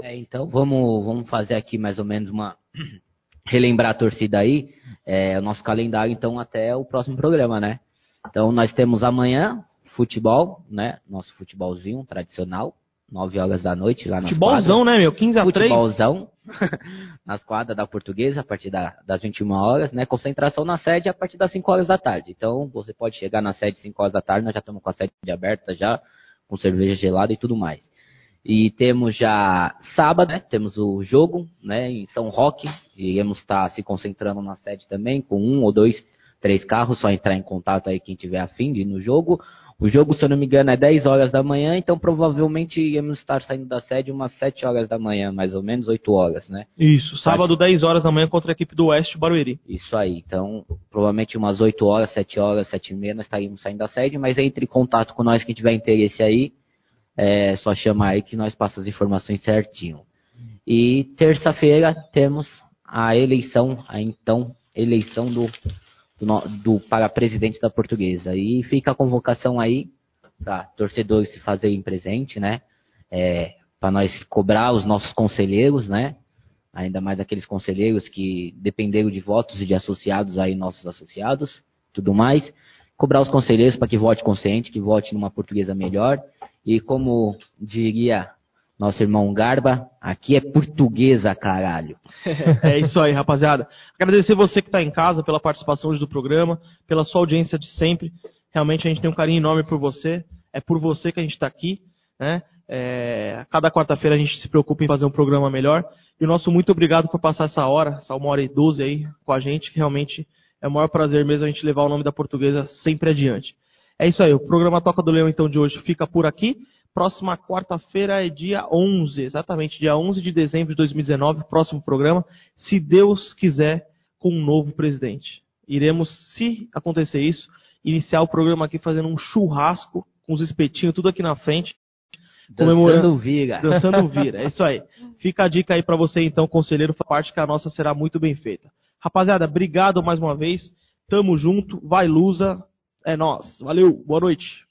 É, então vamos, vamos fazer aqui mais ou menos uma. relembrar a torcida aí. É, o nosso calendário, então, até o próximo programa, né? Então nós temos amanhã futebol, né? Nosso futebolzinho tradicional. 9 horas da noite lá nas Futebolzão, quadras. né, meu? 15 a 3. Futebolzão. nas quadras da Portuguesa, a partir da, das 21 horas, né? Concentração na sede a partir das 5 horas da tarde. Então, você pode chegar na sede às 5 horas da tarde, nós já estamos com a sede aberta já, com cerveja gelada e tudo mais. E temos já sábado, né? Temos o jogo, né? Em São Roque. Iremos estar se concentrando na sede também, com um ou dois, três carros, só entrar em contato aí quem tiver afim de ir no jogo. O jogo, se eu não me engano, é 10 horas da manhã, então provavelmente íamos estar saindo da sede umas 7 horas da manhã, mais ou menos 8 horas, né? Isso, sábado 10 horas da manhã contra a equipe do Oeste Barueri. Isso aí, então provavelmente umas 8 horas, 7 horas, 7 e meia nós estaríamos saindo da sede, mas entre em contato com nós quem tiver interesse aí, é só chamar aí que nós passamos as informações certinho. E terça-feira temos a eleição, a então eleição do do, do, para presidente da portuguesa. E fica a convocação aí para torcedores se fazerem presente, né? É, para nós cobrar os nossos conselheiros, né? Ainda mais aqueles conselheiros que dependeram de votos e de associados aí, nossos associados, tudo mais. Cobrar os conselheiros para que vote consciente, que vote numa portuguesa melhor. E como diria nosso irmão Garba, aqui é portuguesa, caralho. é isso aí, rapaziada. Agradecer você que está em casa pela participação hoje do programa, pela sua audiência de sempre. Realmente a gente tem um carinho enorme por você. É por você que a gente está aqui. Né? É, cada quarta-feira a gente se preocupa em fazer um programa melhor. E o nosso muito obrigado por passar essa hora, essa uma hora e doze aí com a gente, que realmente é o maior prazer mesmo a gente levar o nome da portuguesa sempre adiante. É isso aí, o programa Toca do Leão então de hoje fica por aqui. Próxima quarta-feira é dia 11, exatamente, dia 11 de dezembro de 2019, próximo programa, se Deus quiser, com um novo presidente. Iremos, se acontecer isso, iniciar o programa aqui fazendo um churrasco com os espetinhos tudo aqui na frente. Dançando vira. Dançando vira, é isso aí. Fica a dica aí para você então, conselheiro, parte que a nossa será muito bem feita. Rapaziada, obrigado mais uma vez. Tamo junto, vai Lusa, é nós. Valeu, boa noite.